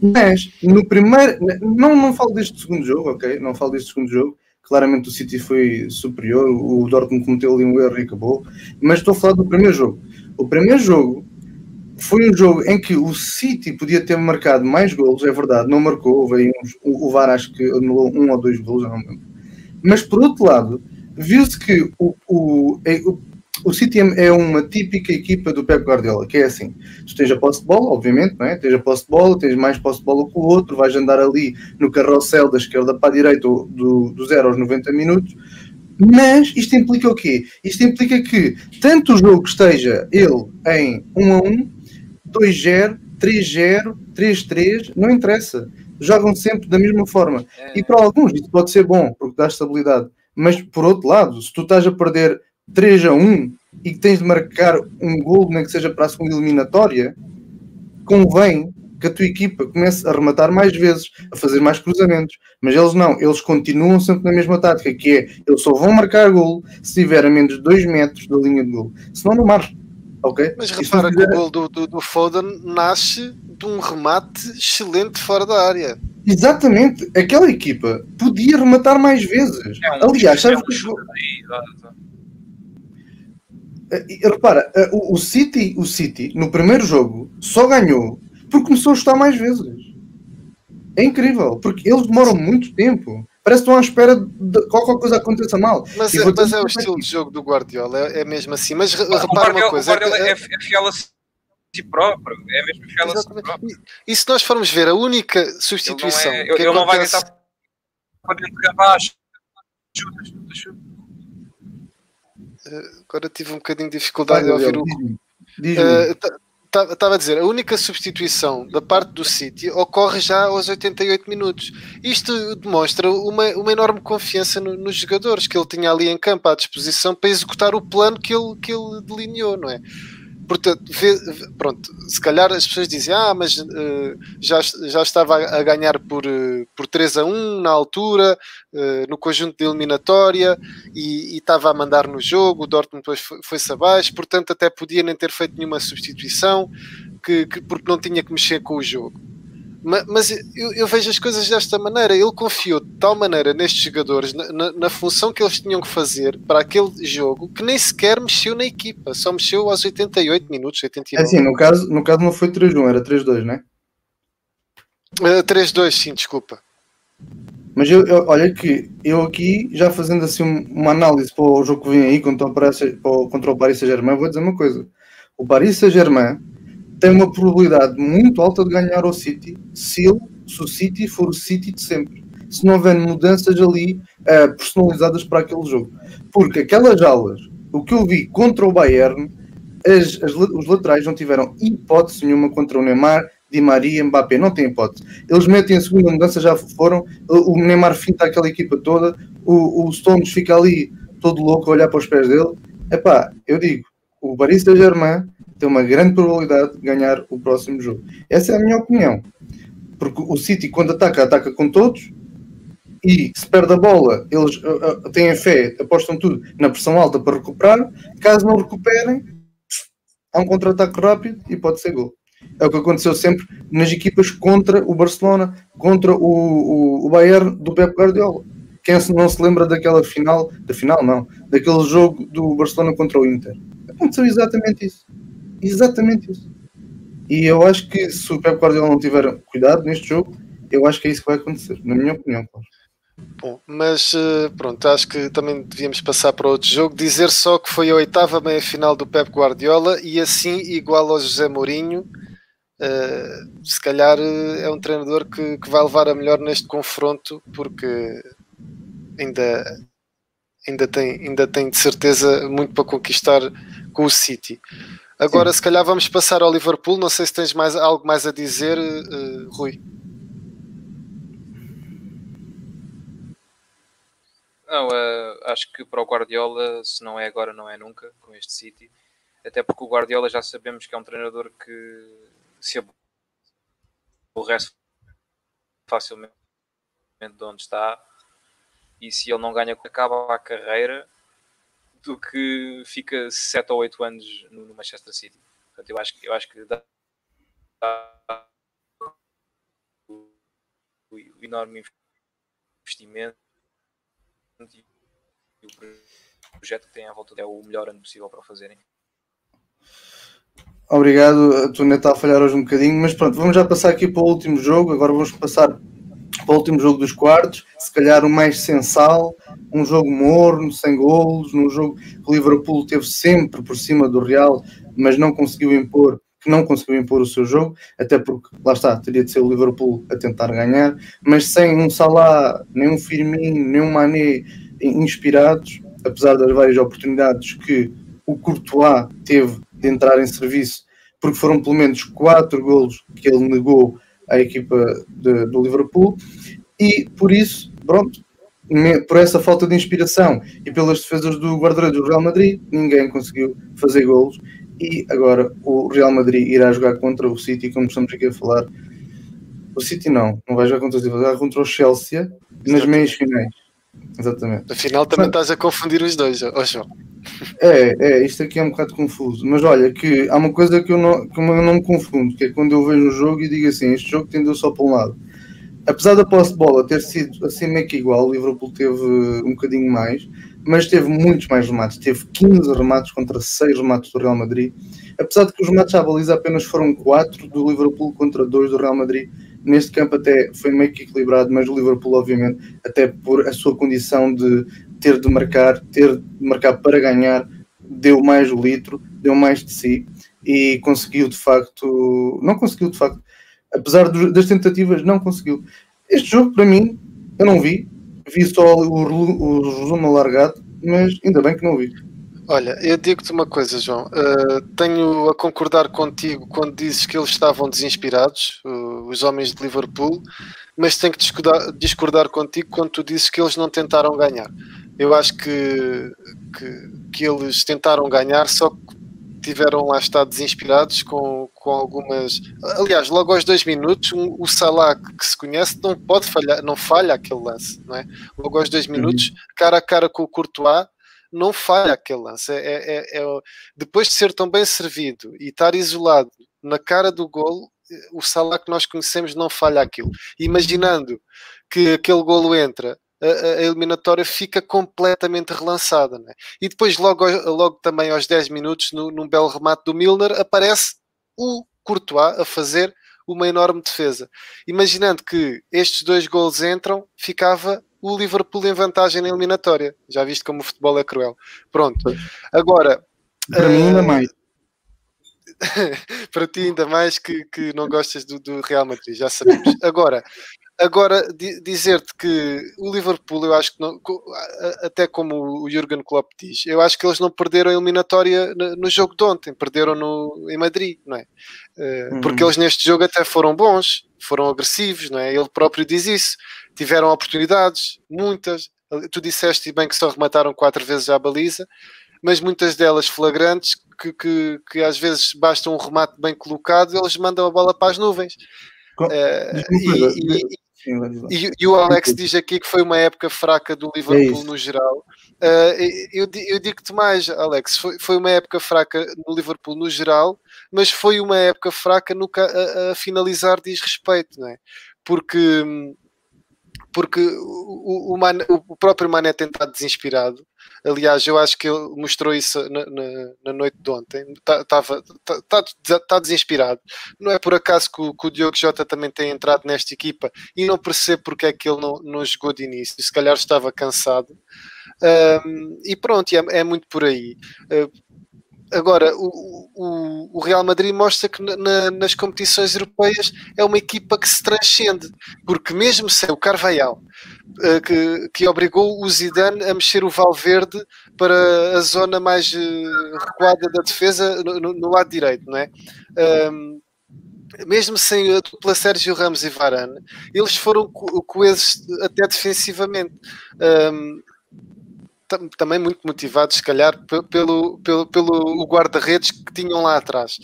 Mas no primeiro. Não, não falo deste segundo jogo, ok? Não falo deste segundo jogo. Claramente o City foi superior, o Dortmund cometeu ali um erro e acabou. Mas estou a falar do primeiro jogo. O primeiro jogo foi um jogo em que o City podia ter marcado mais golos, é verdade, não marcou. Veio uns, o, o VAR acho que anulou um ou dois golos, não lembro. Mas por outro lado, viu-se que o, o, o City é uma típica equipa do Pep Guardiola, que é assim: tu tens a posse de bola, obviamente, não é? Tens a posse de bola, tens mais posse de bola que o outro, vais andar ali no carrossel da esquerda para a direita do, do 0 aos 90 minutos. Mas isto implica o quê? Isto implica que tanto o jogo esteja ele em 1 a 1, 2-0, 3-0, 3-3, não interessa. Jogam sempre da mesma forma. E para alguns isso pode ser bom, porque dá estabilidade. Mas por outro lado, se tu estás a perder 3 a 1 e que tens de marcar um gol, nem que seja para a segunda eliminatória, convém que a tua equipa comece a rematar mais vezes, a fazer mais cruzamentos. Mas eles não, eles continuam sempre na mesma tática, que é eles só vão marcar gol se tiver a menos de 2 metros da linha de gol. Senão não marcam. Ok? Mas repara que o gol do, do, do Foden nasce de um remate excelente fora da área. Exatamente, aquela equipa podia rematar mais vezes. É um Aliás, sabes que. Eh, repara, eh, o, City, o City, no primeiro jogo, só ganhou porque começou a chutar mais vezes. É incrível, porque eles demoram muito tempo. Parece que estão à espera de qualquer coisa aconteça mal. Mas, é, mas é o estilo de jogo do Guardiola, é, é mesmo assim. Mas repara uma coisa. O Guardiola é, é, é fiel a si próprio, é mesmo fiel a si próprio. E, se nós formos ver a única substituição. Ele não, é, ele não vai tentar para dentro de abaixo. Chuta, chuta, chuta. Agora tive um bocadinho de dificuldade em ouvir o. Estava uh, a dizer, a única substituição da parte do City ocorre já aos 88 minutos. Isto demonstra uma, uma enorme confiança no, nos jogadores que ele tinha ali em campo à disposição para executar o plano que ele, que ele delineou, não é? Portanto, pronto, se calhar as pessoas dizem, ah, mas uh, já, já estava a ganhar por, uh, por 3 a 1 na altura, uh, no conjunto de eliminatória, e, e, estava a mandar no jogo, o Dortmund depois foi-se abaixo, portanto até podia nem ter feito nenhuma substituição, que, que, porque não tinha que mexer com o jogo. Mas, eu, eu, vejo as coisas desta maneira. Ele confiou de tal maneira nestes jogadores, na, na, na, função que eles tinham que fazer para aquele jogo, que nem sequer mexeu na equipa, só mexeu aos 88 minutos, 89. É assim, no caso, no caso não foi 3-1, era 3-2, não é? Uh, 3-2, sim, desculpa. Mas eu, eu, olha que eu aqui, já fazendo assim uma análise para o jogo que vem aí contra o Paris, contra o Paris Saint-Germain, vou dizer uma coisa. O Paris Saint-Germain tem uma probabilidade muito alta de ganhar ao City se, ele, se o City for o City de sempre. Se não houver mudanças ali uh, personalizadas para aquele jogo. Porque aquelas aulas, o que eu vi contra o Bayern, as, as, os laterais não tiveram hipótese nenhuma contra o Neymar, Di Maria, Mbappé, não tem hipótese. Eles metem a segunda mudança, já foram, o Neymar finta aquela equipa toda, o, o Stones fica ali todo louco a olhar para os pés dele. Epá, eu digo, o Paris Saint-Germain tem uma grande probabilidade de ganhar o próximo jogo. Essa é a minha opinião. Porque o City, quando ataca, ataca com todos e se perde a bola, eles uh, uh, têm fé, apostam tudo na pressão alta para recuperar. Caso não recuperem, há um contra-ataque rápido e pode ser gol. É o que aconteceu sempre nas equipas contra o Barcelona, contra o, o, o Bayern do Pep Guardiola. Quem não se lembra daquela final, da final não, daquele jogo do Barcelona contra o Inter? Aconteceu exatamente isso. Exatamente isso. E eu acho que se o Pep Guardiola não tiver cuidado neste jogo, eu acho que é isso que vai acontecer, na minha opinião, claro. Bom, mas eh, pronto, acho que também devíamos passar para outro jogo. Dizer só que foi a oitava meia-final do Pep Guardiola e assim, igual ao José Mourinho, uh, se calhar eh, é um treinador que, que vai levar a melhor neste confronto, porque ainda, ainda, tem, ainda tem de certeza muito para conquistar com o City. Agora, Sim. se calhar, vamos passar ao Liverpool. Não sei se tens mais, algo mais a dizer, uh, Rui. Não, uh, acho que para o Guardiola, se não é agora, não é nunca, com este City. Até porque o Guardiola já sabemos que é um treinador que se aborrece facilmente de onde está e se ele não ganha, acaba a carreira do que fica 7 ou 8 anos no, no Manchester City. Portanto, eu acho, eu acho que dá, o, o, enorme investimento e o projeto que tem à volta é o melhor ano possível para o fazerem. Obrigado, tu ainda está a falhar hoje um bocadinho, mas pronto, vamos já passar aqui para o último jogo. Agora vamos passar para o último jogo dos quartos, se calhar o mais sensal, um jogo morno, sem golos, num jogo que o Liverpool teve sempre por cima do Real, mas não conseguiu impor, que não conseguiu impor o seu jogo, até porque, lá está, teria de ser o Liverpool a tentar ganhar, mas sem um Salah, nem um Firmino, nem um Mané inspirados, apesar das várias oportunidades que o Courtois teve de entrar em serviço, porque foram pelo menos quatro golos que ele negou à equipa de, do Liverpool e por isso, pronto, por essa falta de inspiração e pelas defesas do guarda-redes do Real Madrid, ninguém conseguiu fazer golos e agora o Real Madrid irá jogar contra o City, como estamos aqui a falar. O City não, não vai jogar contra o City, vai jogar contra o Chelsea nas meias finais. Exatamente. Afinal, também Mas, estás a confundir os dois, oh, João. É, é, isto aqui é um bocado confuso. Mas olha, que há uma coisa que eu não, que eu não me confundo, que é quando eu vejo um jogo e digo assim: este jogo tendeu só para um lado. Apesar da posse de bola ter sido assim meio que igual, o Liverpool teve um bocadinho mais, mas teve muitos mais remates. Teve 15 remates contra 6 remates do Real Madrid. Apesar de que os remates à baliza apenas foram 4 do Liverpool contra 2 do Real Madrid. Neste campo até foi meio que equilibrado, mas o Liverpool, obviamente, até por a sua condição de ter de marcar, ter de marcar para ganhar, deu mais o litro, deu mais de si e conseguiu de facto, não conseguiu de facto, apesar das tentativas, não conseguiu. Este jogo, para mim, eu não vi, vi só o, resumo alargado, mas ainda bem que não vi. Olha, eu digo-te uma coisa, João. Uh, tenho a concordar contigo quando dizes que eles estavam desinspirados, uh, os homens de Liverpool, mas tenho que discordar, discordar contigo quando tu dizes que eles não tentaram ganhar. Eu acho que, que, que eles tentaram ganhar, só que tiveram lá estado desinspirados com, com algumas. Aliás, logo aos dois minutos, um, o Salah que se conhece não pode falhar, não falha aquele lance, não é? Logo aos dois uhum. minutos, cara a cara com o Courtois, não falha aquele lance. É, é, é, é, depois de ser tão bem servido e estar isolado na cara do golo, o Salah que nós conhecemos não falha aquilo. Imaginando que aquele golo entra a, a, eliminatória fica completamente relançada. Né? E depois, logo, logo também aos 10 minutos, no, num belo remate do Milner, aparece o Courtois a fazer uma enorme defesa. Imaginando que estes dois gols entram, ficava o Liverpool em vantagem na eliminatória. Já viste como o futebol é cruel. Pronto. Agora. Para uh, mim, ainda eh, mais. para ti, ainda mais que, que não gostas do, do Real Madrid, já sabemos. Agora, Agora, dizer-te que o Liverpool, eu acho que não, até como o Jurgen Klopp diz, eu acho que eles não perderam a eliminatória no jogo de ontem, perderam no, em Madrid, não é? Eh, uhum. Porque eles neste jogo até foram bons, foram agressivos, não é? Ele próprio diz isso. Tiveram oportunidades, muitas. Tu disseste bem que só remataram quatro vezes à baliza, mas muitas delas flagrantes, que, que, que às vezes basta um remate bem colocado, eles mandam a bola para as nuvens. Uh, e, e, e, e, o Alex diz aqui que foi uma época fraca do Liverpool é no geral. Uh, eu, eu digo-te mais, Alex, foi, foi uma época fraca no Liverpool no geral, mas foi uma época fraca no, a, a finalizar diz respeito, não é? Porque porque o, o, Man, o próprio Mané tem estado desinspirado. Aliás, eu acho que ele mostrou isso na, na, na noite de ontem. Está tá, tá, tá, desinspirado. Não é por acaso que o, que o, Diogo Jota também tem entrado nesta equipa e não percebo porque é que ele não, não jogou de início. Se calhar estava cansado. Um, e pronto, é, é, muito por aí. Uh, Agora, o, o, o, Real Madrid mostra que na, nas competições europeias é uma equipa que se transcende, porque mesmo sem o Carvajal, uh, que, que obrigou o Zidane a mexer o Valverde para a zona mais uh, recuada da defesa no, no, lado direito, não é? Um, mesmo sem a dupla Sérgio Ramos e Varane, eles foram coesos até defensivamente. Um, também muito motivados, se calhar, pelo, pelo, pelo guarda-redes que tinham lá atrás.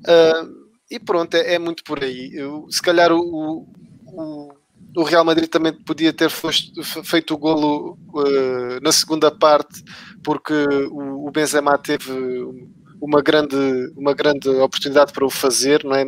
Uh, e pronto, é, é, muito por aí. Eu, se calhar o, o, o, Real Madrid também podia ter feito o golo uh, na segunda parte, porque o, o Benzema teve uma grande, uma grande oportunidade para o fazer, não é?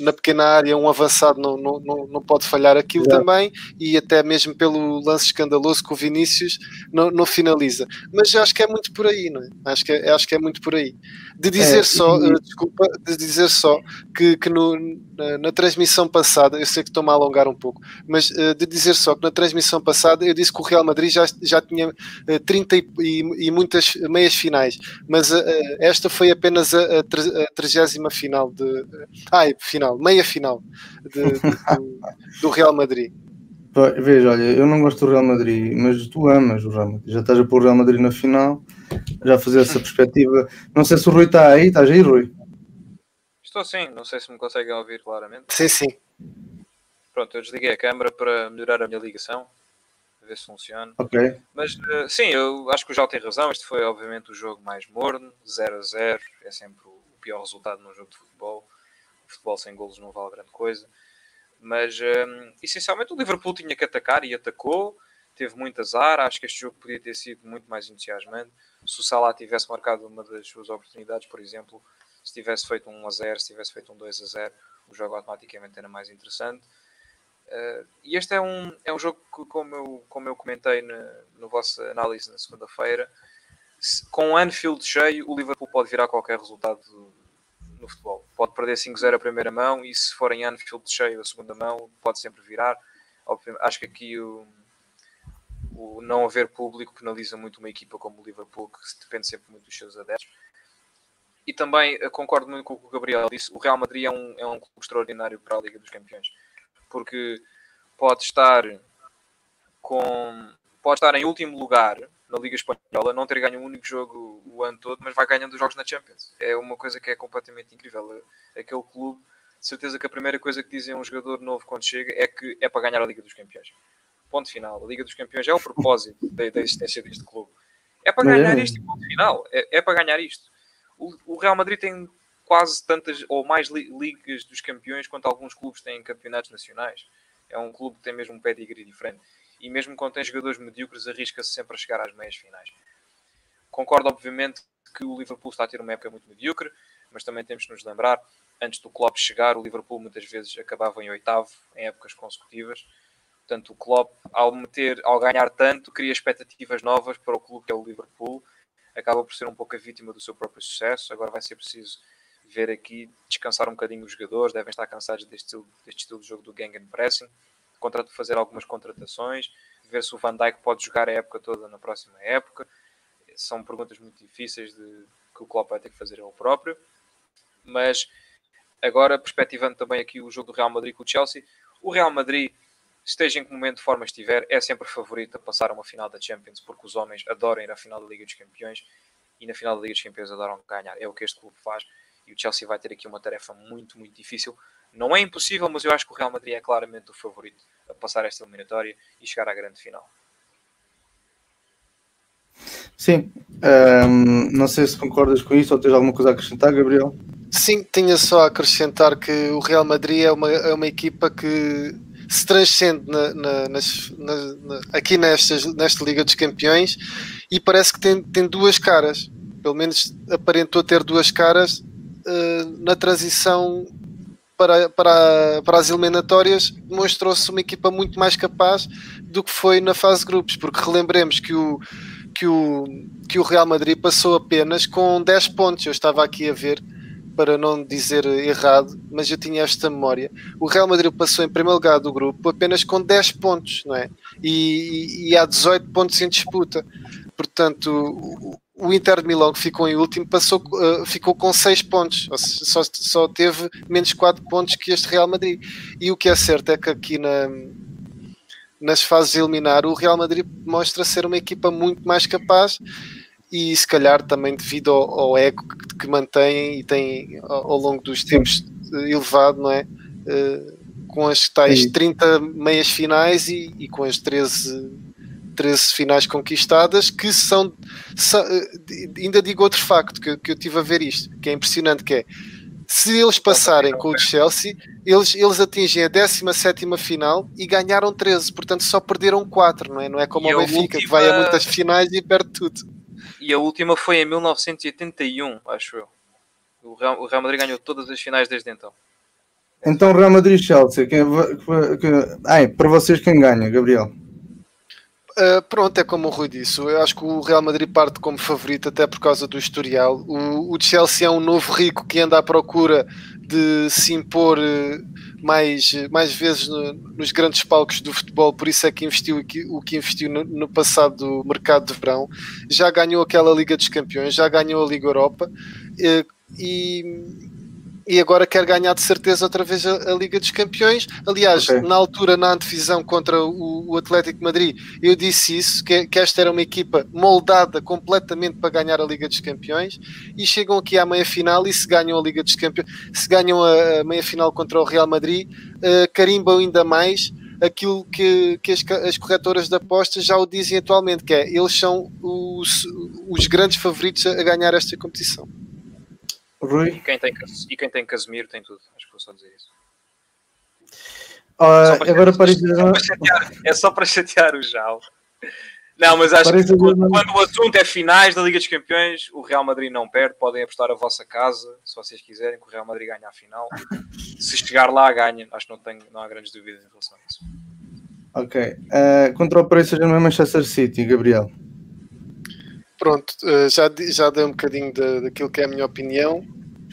na pequena área um avançado não, não, não pode falhar aquilo também e até mesmo pelo lance escandaloso que o Vinícius não, não finaliza. Mas acho que é muito por aí, não é? Acho que é, acho que é muito por aí. De dizer é, só, e... Eh, desculpa, de dizer só que, que no, na, na, transmissão passada, eu sei que estou-me a alongar um pouco, mas uh, de dizer só que na transmissão passada eu disse que o Real Madrid já, já tinha uh, 30 e, e, e, muitas meias finais, mas uh, esta foi apenas a, trigésima final de. Ai, final, meia final de, de, do, do Real Madrid. Veja, olha, eu não gosto do Real Madrid, mas tu amas o Real Madrid. Já estás a pôr o Real Madrid na final já fazer essa perspectiva. Não sei se o Rui está aí, estás aí, Rui? Estou sim, não sei se me conseguem ouvir claramente. Sim, sim. Pronto, eu desliguei a câmera para melhorar a minha ligação, ver se funciona. Ok. Mas uh, sim, eu acho que o João tem razão. Este foi obviamente o jogo mais morno, 0 a 0. É sempre o pior resultado num jogo de futebol. O futebol sem golos não vale grande coisa. Mas um, ehm, essencialmente o Liverpool tinha que atacar e atacou teve muito azar. Acho que este jogo podia ter sido muito mais entusiasmante. Se o Salah tivesse marcado uma das suas oportunidades, por exemplo, se tivesse feito um 1 a 0, se tivesse feito um 2 a 0, o jogo automaticamente era mais interessante. Uh, e este é um, é um jogo que, como eu, como eu comentei na, no vossa análise na segunda-feira, com Anfield cheio, o Liverpool pode virar qualquer resultado no futebol. Pode perder 5-0 a primeira mão e se for em Anfield cheio a segunda mão, pode sempre virar. Acho que aqui o, o não haver público penaliza muito uma equipa como o Liverpool, que depende sempre muito dos seus adeptos. E também eh, concordo muito com o que o Gabriel disse: o Real Madrid é um, é um clube extraordinário para a Liga dos Campeões, porque pode estar com pode estar em último lugar na Liga Espanhola, não ter ganho um único jogo o ano todo, mas vai ganhando jogos na Champions. É uma coisa que é completamente incrível. Aquele clube, de certeza que a primeira coisa que dizem a um jogador novo quando chega é que é para ganhar a Liga dos Campeões. Ponto final. A Liga dos Campeões é o propósito da, da existência deste clube. É para ganhar é. isto e ponto final. É, é, para ganhar isto. O, o Real Madrid tem quase tantas ou mais li ligas dos campeões quanto alguns clubes têm campeonatos nacionais. É um clube que tem mesmo um pedigree diferente. E mesmo quando tem jogadores medíocres, arrisca-se sempre a chegar às meias finais. Concordo, obviamente, que o Liverpool está a ter uma época muito medíocre, mas também temos que nos lembrar, antes do Klopp chegar, o Liverpool muitas vezes acabava em oitavo, em épocas consecutivas. Portanto, o Klopp, ao, meter, ao ganhar tanto, cria expectativas novas para o clube que é o Liverpool. Acaba por ser um pouco a vítima do seu próprio sucesso. Agora vai ser preciso ver aqui, descansar um bocadinho os jogadores, devem estar cansados deste estilo, deste estilo de jogo do gang and pressing, contrato fazer algumas contratações, ver se o Van Dijk pode jogar a época toda na próxima época. São perguntas muito difíceis de, que o Klopp vai ter que fazer ele próprio. Mas agora, perspectivando também aqui o jogo do Real Madrid com o Chelsea, o Real Madrid, esteja em que momento de forma estiver, é sempre favorito a passar a uma final da Champions, porque os homens adoram ir à final da Liga dos Campeões e na final da Liga dos Campeões adoram ganhar. É o que este clube faz e o Chelsea vai ter aqui uma tarefa muito, muito difícil. Não é impossível, mas eu acho que o Real Madrid é claramente o favorito a passar esta eliminatória e chegar à grande final. Sim, um, não sei se concordas com isso ou tens alguma coisa a acrescentar, Gabriel? Sim, tinha só a acrescentar que o Real Madrid é uma, é uma equipa que se transcende na, na, nas, na, aqui nestas, nesta Liga dos Campeões e parece que tem, tem duas caras. Pelo menos aparentou ter duas caras uh, na transição para, para, para as eliminatórias. Demonstrou-se uma equipa muito mais capaz do que foi na fase de grupos, porque relembremos que o, que o, que o Real Madrid passou apenas com 10 pontos. Eu estava aqui a ver para não dizer errado, mas eu tinha esta memória. O Real Madrid passou em primeiro lugar do grupo apenas com 10 pontos, não é? E, e, e há 18 pontos em disputa. Portanto, o, o Inter de Milão, que ficou em último, passou, uh, ficou com 6 pontos, só, só teve menos 4 pontos que este Real Madrid. E o que é certo é que aqui na, nas fases de eliminar, o Real Madrid mostra ser uma equipa muito mais capaz e se calhar também devido ao, ao ego que, que mantém e tem ao, ao, longo dos tempos elevado, não é? Uh, com as tais Sim. 30 meias finais e, e, com as 13, 13 finais conquistadas, que são, são eh, ainda digo outro facto que, que eu tive a ver isto, que é impressionante, que é se eles passarem com o Chelsea, eles, eles atingem a 17 final e ganharam 13, portanto só perderam 4, não é? Não é como e o Benfica, última... que vai a muitas finais e perde tudo. E a última foi em 1981, acho eu. O Real, o Real Madrid ganhou todas as finais desde então. Então Real Madrid-Chelsea, quem, quem, ai, para vocês quem ganha, Gabriel? Uh, pronto, é como o Rui disse. Eu acho que o Real Madrid parte como favorito, até por causa do historial. O, o Chelsea é um novo rico que anda à procura de se impor uh, mais, mais vezes no, nos grandes palcos do futebol, por isso é que investiu o que investiu no, no passado mercado de verão. Já ganhou aquela Liga dos Campeões, já ganhou a Liga Europa uh, e e agora quer ganhar de certeza outra vez a, a Liga dos Campeões. Aliás, okay. na altura, na antevisão contra o, o Atlético Madrid, eu disse isso, que, que, esta era uma equipa moldada completamente para ganhar a Liga dos Campeões e chegam aqui à meia-final e se ganham a Liga dos Campeões, se ganham a, a meia-final contra o Real Madrid, uh, carimbam ainda mais aquilo que, que as, as, corretoras de apostas já o dizem atualmente, que é, eles são os, os grandes favoritos a ganhar esta competição. Rui? E quem tem, e quem tem Casemiro tem tudo. Acho que vou só dizer isso. Uh, para agora para É só para chatear o Jal. Não, mas acho que quando, quando, o assunto é finais da Liga dos Campeões, o Real Madrid não perde. Podem apostar a vossa casa, se vocês quiserem, que o Real Madrid ganha a final. Se chegar lá, ganha. Acho que não, tenho, não há grandes dúvidas em relação a isso. Ok. Uh, contra o Paris Saint-Germain Manchester City, Gabriel. Pronto, uh, já, já dei um bocadinho de, daquilo que é a minha opinião.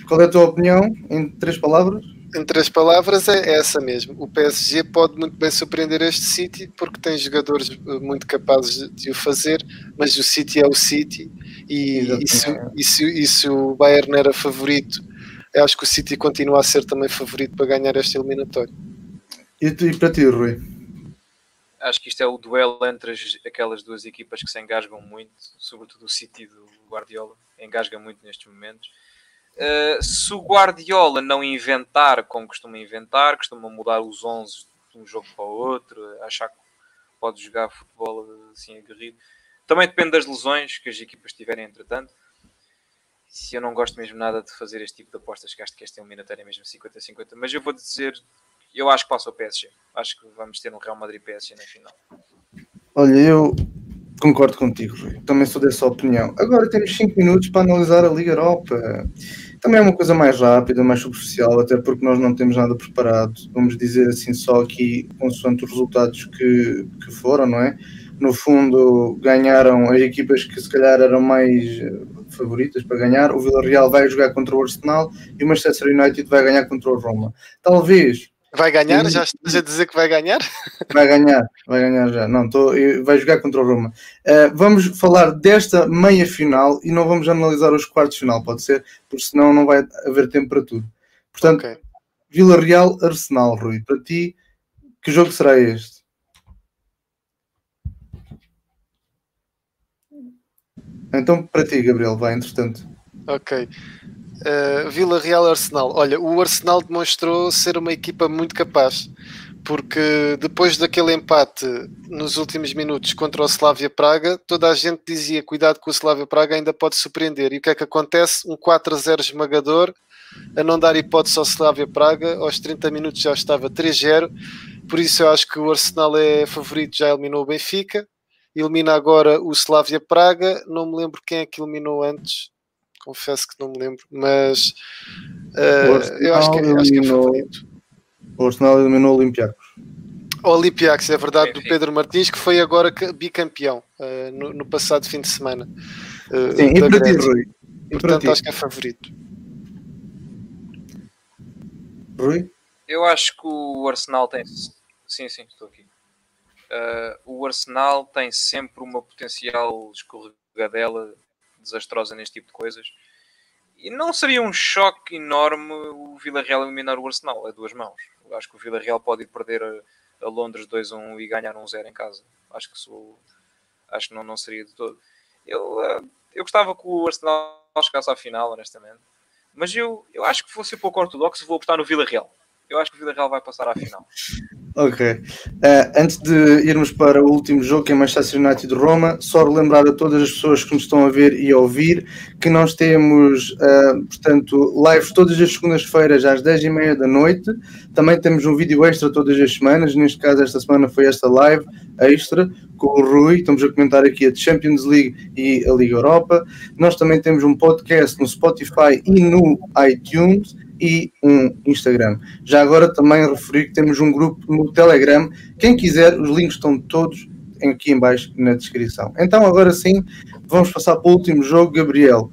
Qual é a tua opinião, em três palavras? Em três palavras é essa mesmo. O PSG pode muito bem surpreender este City porque tem jogadores eh, muito capazes de o fazer, mas o City é o City e, e, se, e, se, e se o Bayern era favorito, acho que o City continua a ser também favorito para ganhar esta eliminatória. E, e para ti, Rui? Acho que isto é o duelo entre as, aquelas duas equipas que se engasgam muito, sobretudo o City do Guardiola, engasga muito nestes momentos. Uh, se o Guardiola não inventar como costuma inventar, costuma mudar os 11 de um jogo para o outro, achar que pode jogar futebol assim aguerrido, também depende das lesões que as equipas tiverem entretanto. se eu não gosto mesmo nada de fazer este tipo de apostas, que acho que esta é mesmo 50-50, mas eu vou dizer, eu acho que passa o PSG. Acho que vamos ter um Real Madrid PSG na final. Olha, eu concordo contigo, Rui. Também sou dessa opinião. Agora temos 5 minutos para analisar a Liga Europa. Também é uma coisa mais rápida, mais superficial, até porque nós não temos nada preparado. Vamos dizer assim, só aqui, consoante os resultados que, que foram, não é? No fundo, ganharam as equipas que se calhar eram mais favoritas para ganhar. O Villarreal vai jogar contra o Arsenal e o Manchester United vai ganhar contra o Roma. Talvez. Vai ganhar? Já estás a dizer que vai ganhar? Vai ganhar, vai ganhar já. Não, tô, vai jogar contra o Roma. Uh, vamos falar desta meia final e não vamos analisar os quartos final, pode ser? Porque senão não vai haver tempo para tudo. Portanto, okay. Villarreal Arsenal, Rui. Para ti, que jogo será este? Então, para ti, Gabriel, vai, entretanto. Ok. Uh, Vila Real Arsenal. Olha, o Arsenal demonstrou ser uma equipa muito capaz, porque depois daquele empate nos últimos minutos contra o Slavia Praga, toda a gente dizia: cuidado que o Slavia Praga ainda pode surpreender. E o que é que acontece? Um 4 a 0 esmagador, a não dar hipótese ao Slavia Praga, aos 30 minutos já estava 3-0. Por isso eu acho que o Arsenal é favorito, já eliminou o Benfica elimina agora o Slavia Praga. Não me lembro quem é que eliminou antes, confesso que não me lembro, mas uh, eu acho que, eliminou, acho que é favorito. O Arsenal eliminou o Olympiacos. O Olympiacos, é verdade, do Pedro Martins, que foi agora bicampeão uh, no, no, passado fim de semana. Uh, Sim, e para ti, Rui? Portanto, acho que é favorito. Rui? Eu acho que o Arsenal tem. Sim, sim, estou aqui. Uh, o Arsenal tem sempre uma potencial escorregadela desastrosa neste tipo de coisas. E não seria um choque enorme o Villarreal eliminar o Arsenal a duas mãos. Eu acho que o Villarreal pode ir perder a, a Londres 2 a 1 e ganhar um 0 em casa. Acho que sou, acho que não, não seria de todo. Eu, uh, eu gostava que o Arsenal chegasse à final, honestamente. Mas eu, eu acho que fosse um pouco ortodoxo, vou optar no Villarreal. Eu acho que o Villarreal vai passar à final. Ok. Uh, antes de irmos para o último jogo, que é Manchester United Roma, só relembrar a todas as pessoas que nos estão a ver e a ouvir que nós temos, uh, portanto, lives todas as segundas-feiras às 10h30 da noite. Também temos um vídeo extra todas as semanas. Neste caso, esta semana foi esta live extra com o Rui. Estamos a comentar aqui a Champions League e a Liga Europa. Nós também temos um podcast no Spotify e no iTunes e um Instagram. Já agora também referi que temos um grupo no Telegram. Quem quiser, os links estão todos aqui em baixo na descrição. Então agora sim, vamos passar para o último jogo, Gabriel.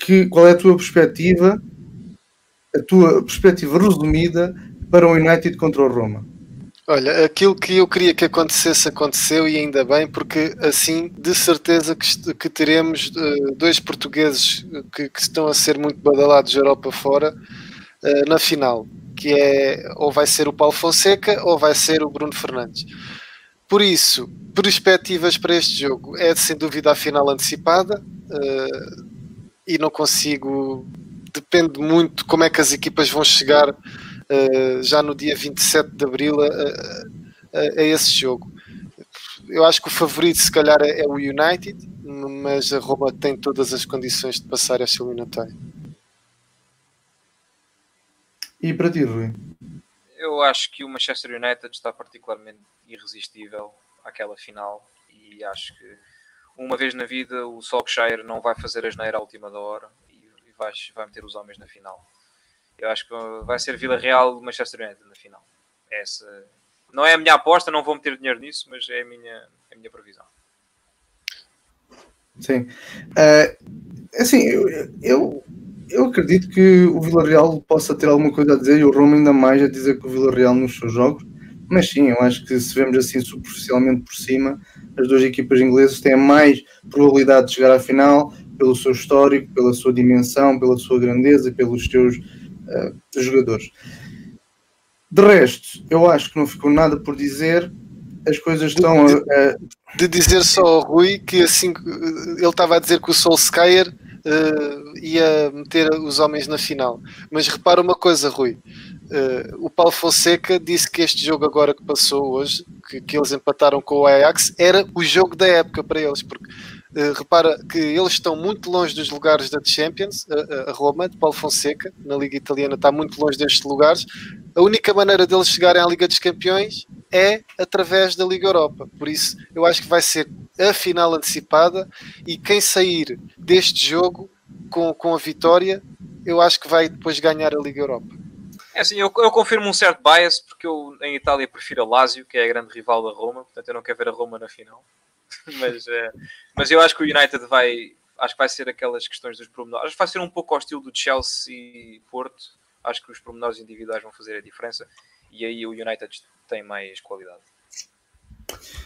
Que, qual é a tua perspectiva, a tua perspectiva resumida para o United contra o Roma? Olha, aquilo que eu queria que acontecesse aconteceu e ainda bem, porque assim de certeza que, que teremos uh, dois portugueses que, que, estão a ser muito badalados Europa fora uh, na final, que é ou vai ser o Paulo Fonseca ou vai ser o Bruno Fernandes. Por isso, perspectivas para este jogo é sem dúvida a final antecipada uh, e não consigo, depende muito como é que as equipas vão chegar uh, já no dia 27 de Abril a, a, a, esse jogo. Eu acho que o favorito se calhar é, é o United, mas a Roma tem todas as condições de passar esta eliminatória. E para ti, Rui? Eu acho que o Manchester United está particularmente irresistível àquela final e acho que uma vez na vida o Solskjaer não vai fazer a geneira à última da hora e vai, vai meter os homens na final. Eu acho que vai ser Vila Real Manchester United na final. Essa não é a minha aposta, não vou meter dinheiro nisso, mas é a minha, a minha previsão. Sim. Uh, assim, eu, eu, eu acredito que o Vila Real possa ter alguma coisa a dizer e o Roma ainda mais a dizer que o Vila Real nos seus jogos. Mas sim, eu acho que se vemos assim superficialmente por cima, as duas equipas inglesas têm mais probabilidade de chegar à final pelo seu histórico, pela sua dimensão, pela sua grandeza, pelos seus uh, jogadores. De resto, eu acho que não ficou nada por dizer. As coisas estão de, a, de dizer só ao Rui que assim ele estava a dizer que o Solskjaer uh, ia meter os homens na final. Mas repara uma coisa, Rui. Uh, o Paulo Fonseca disse que este jogo agora que passou hoje, que, que eles empataram com o Ajax, era o jogo da época para eles, porque Uh, repara que eles estão muito longe dos lugares da Champions, a, a, Roma, de Paulo Fonseca, na Liga Italiana, está muito longe destes lugares. A única maneira deles chegarem à Liga dos Campeões é através da Liga Europa. Por isso, eu acho que vai ser a final antecipada e quem sair deste jogo com, com a vitória, eu acho que vai depois ganhar a Liga Europa. É assim, eu, eu confirmo um certo bias, porque eu em Itália prefiro a Lazio, que é a grande rival da Roma, portanto eu não quero ver a Roma na final. mas, é, mas eu acho que o United vai, acho que vai ser aquelas questões dos pormenores. Acho que vai ser um pouco ao estilo do Chelsea e Porto. Acho que os pormenores individuais vão fazer a diferença e aí o United tem mais qualidade.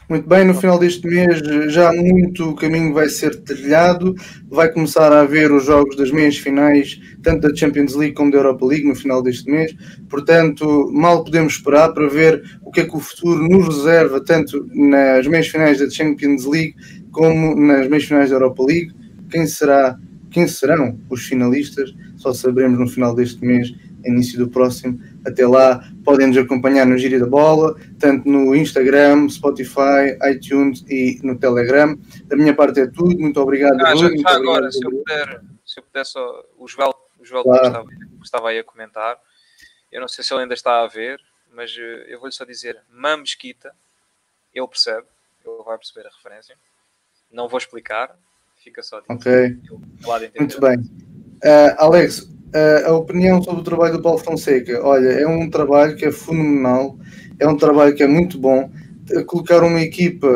Muito bem, no final deste mês já muito caminho vai ser trilhado, vai começar a haver os jogos das meias finais, tanto da Champions League como da Europa League no final deste mês, portanto mal podemos esperar para ver o que é que o futuro nos reserva, tanto nas meias finais da Champions League como nas meias finais da Europa League, quem será, quem serão os finalistas, só saberemos no final deste mês, início do próximo, até lá, podem nos acompanhar no Giro da Bola, tanto no Instagram, Spotify, iTunes e no Telegram. Da minha parte é tudo. Muito obrigado. Ah, já, já agora, se eu, puder, se eu puder só. O Joel, o Joel claro. estava, estava aí a comentar. Eu não sei se ele ainda está a ver, mas eh, eu vou-lhe só dizer: Mam Mesquita, ele percebe, ele vai perceber a referência. Não vou explicar, fica só. Ok. Muito bem. Uh, Alex, a opinião sobre o trabalho do Paulo Fonseca. Olha, é um trabalho que é fenomenal, é um trabalho que é muito bom. Colocar uma equipa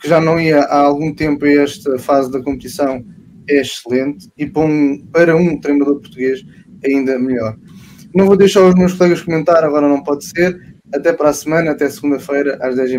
que já não ia há algum tempo a esta fase da competição é excelente e para um, para um treinador português ainda melhor. Não vou deixar os meus colegas comentar, agora não pode ser. Até para a semana, até segunda-feira, às 10h30.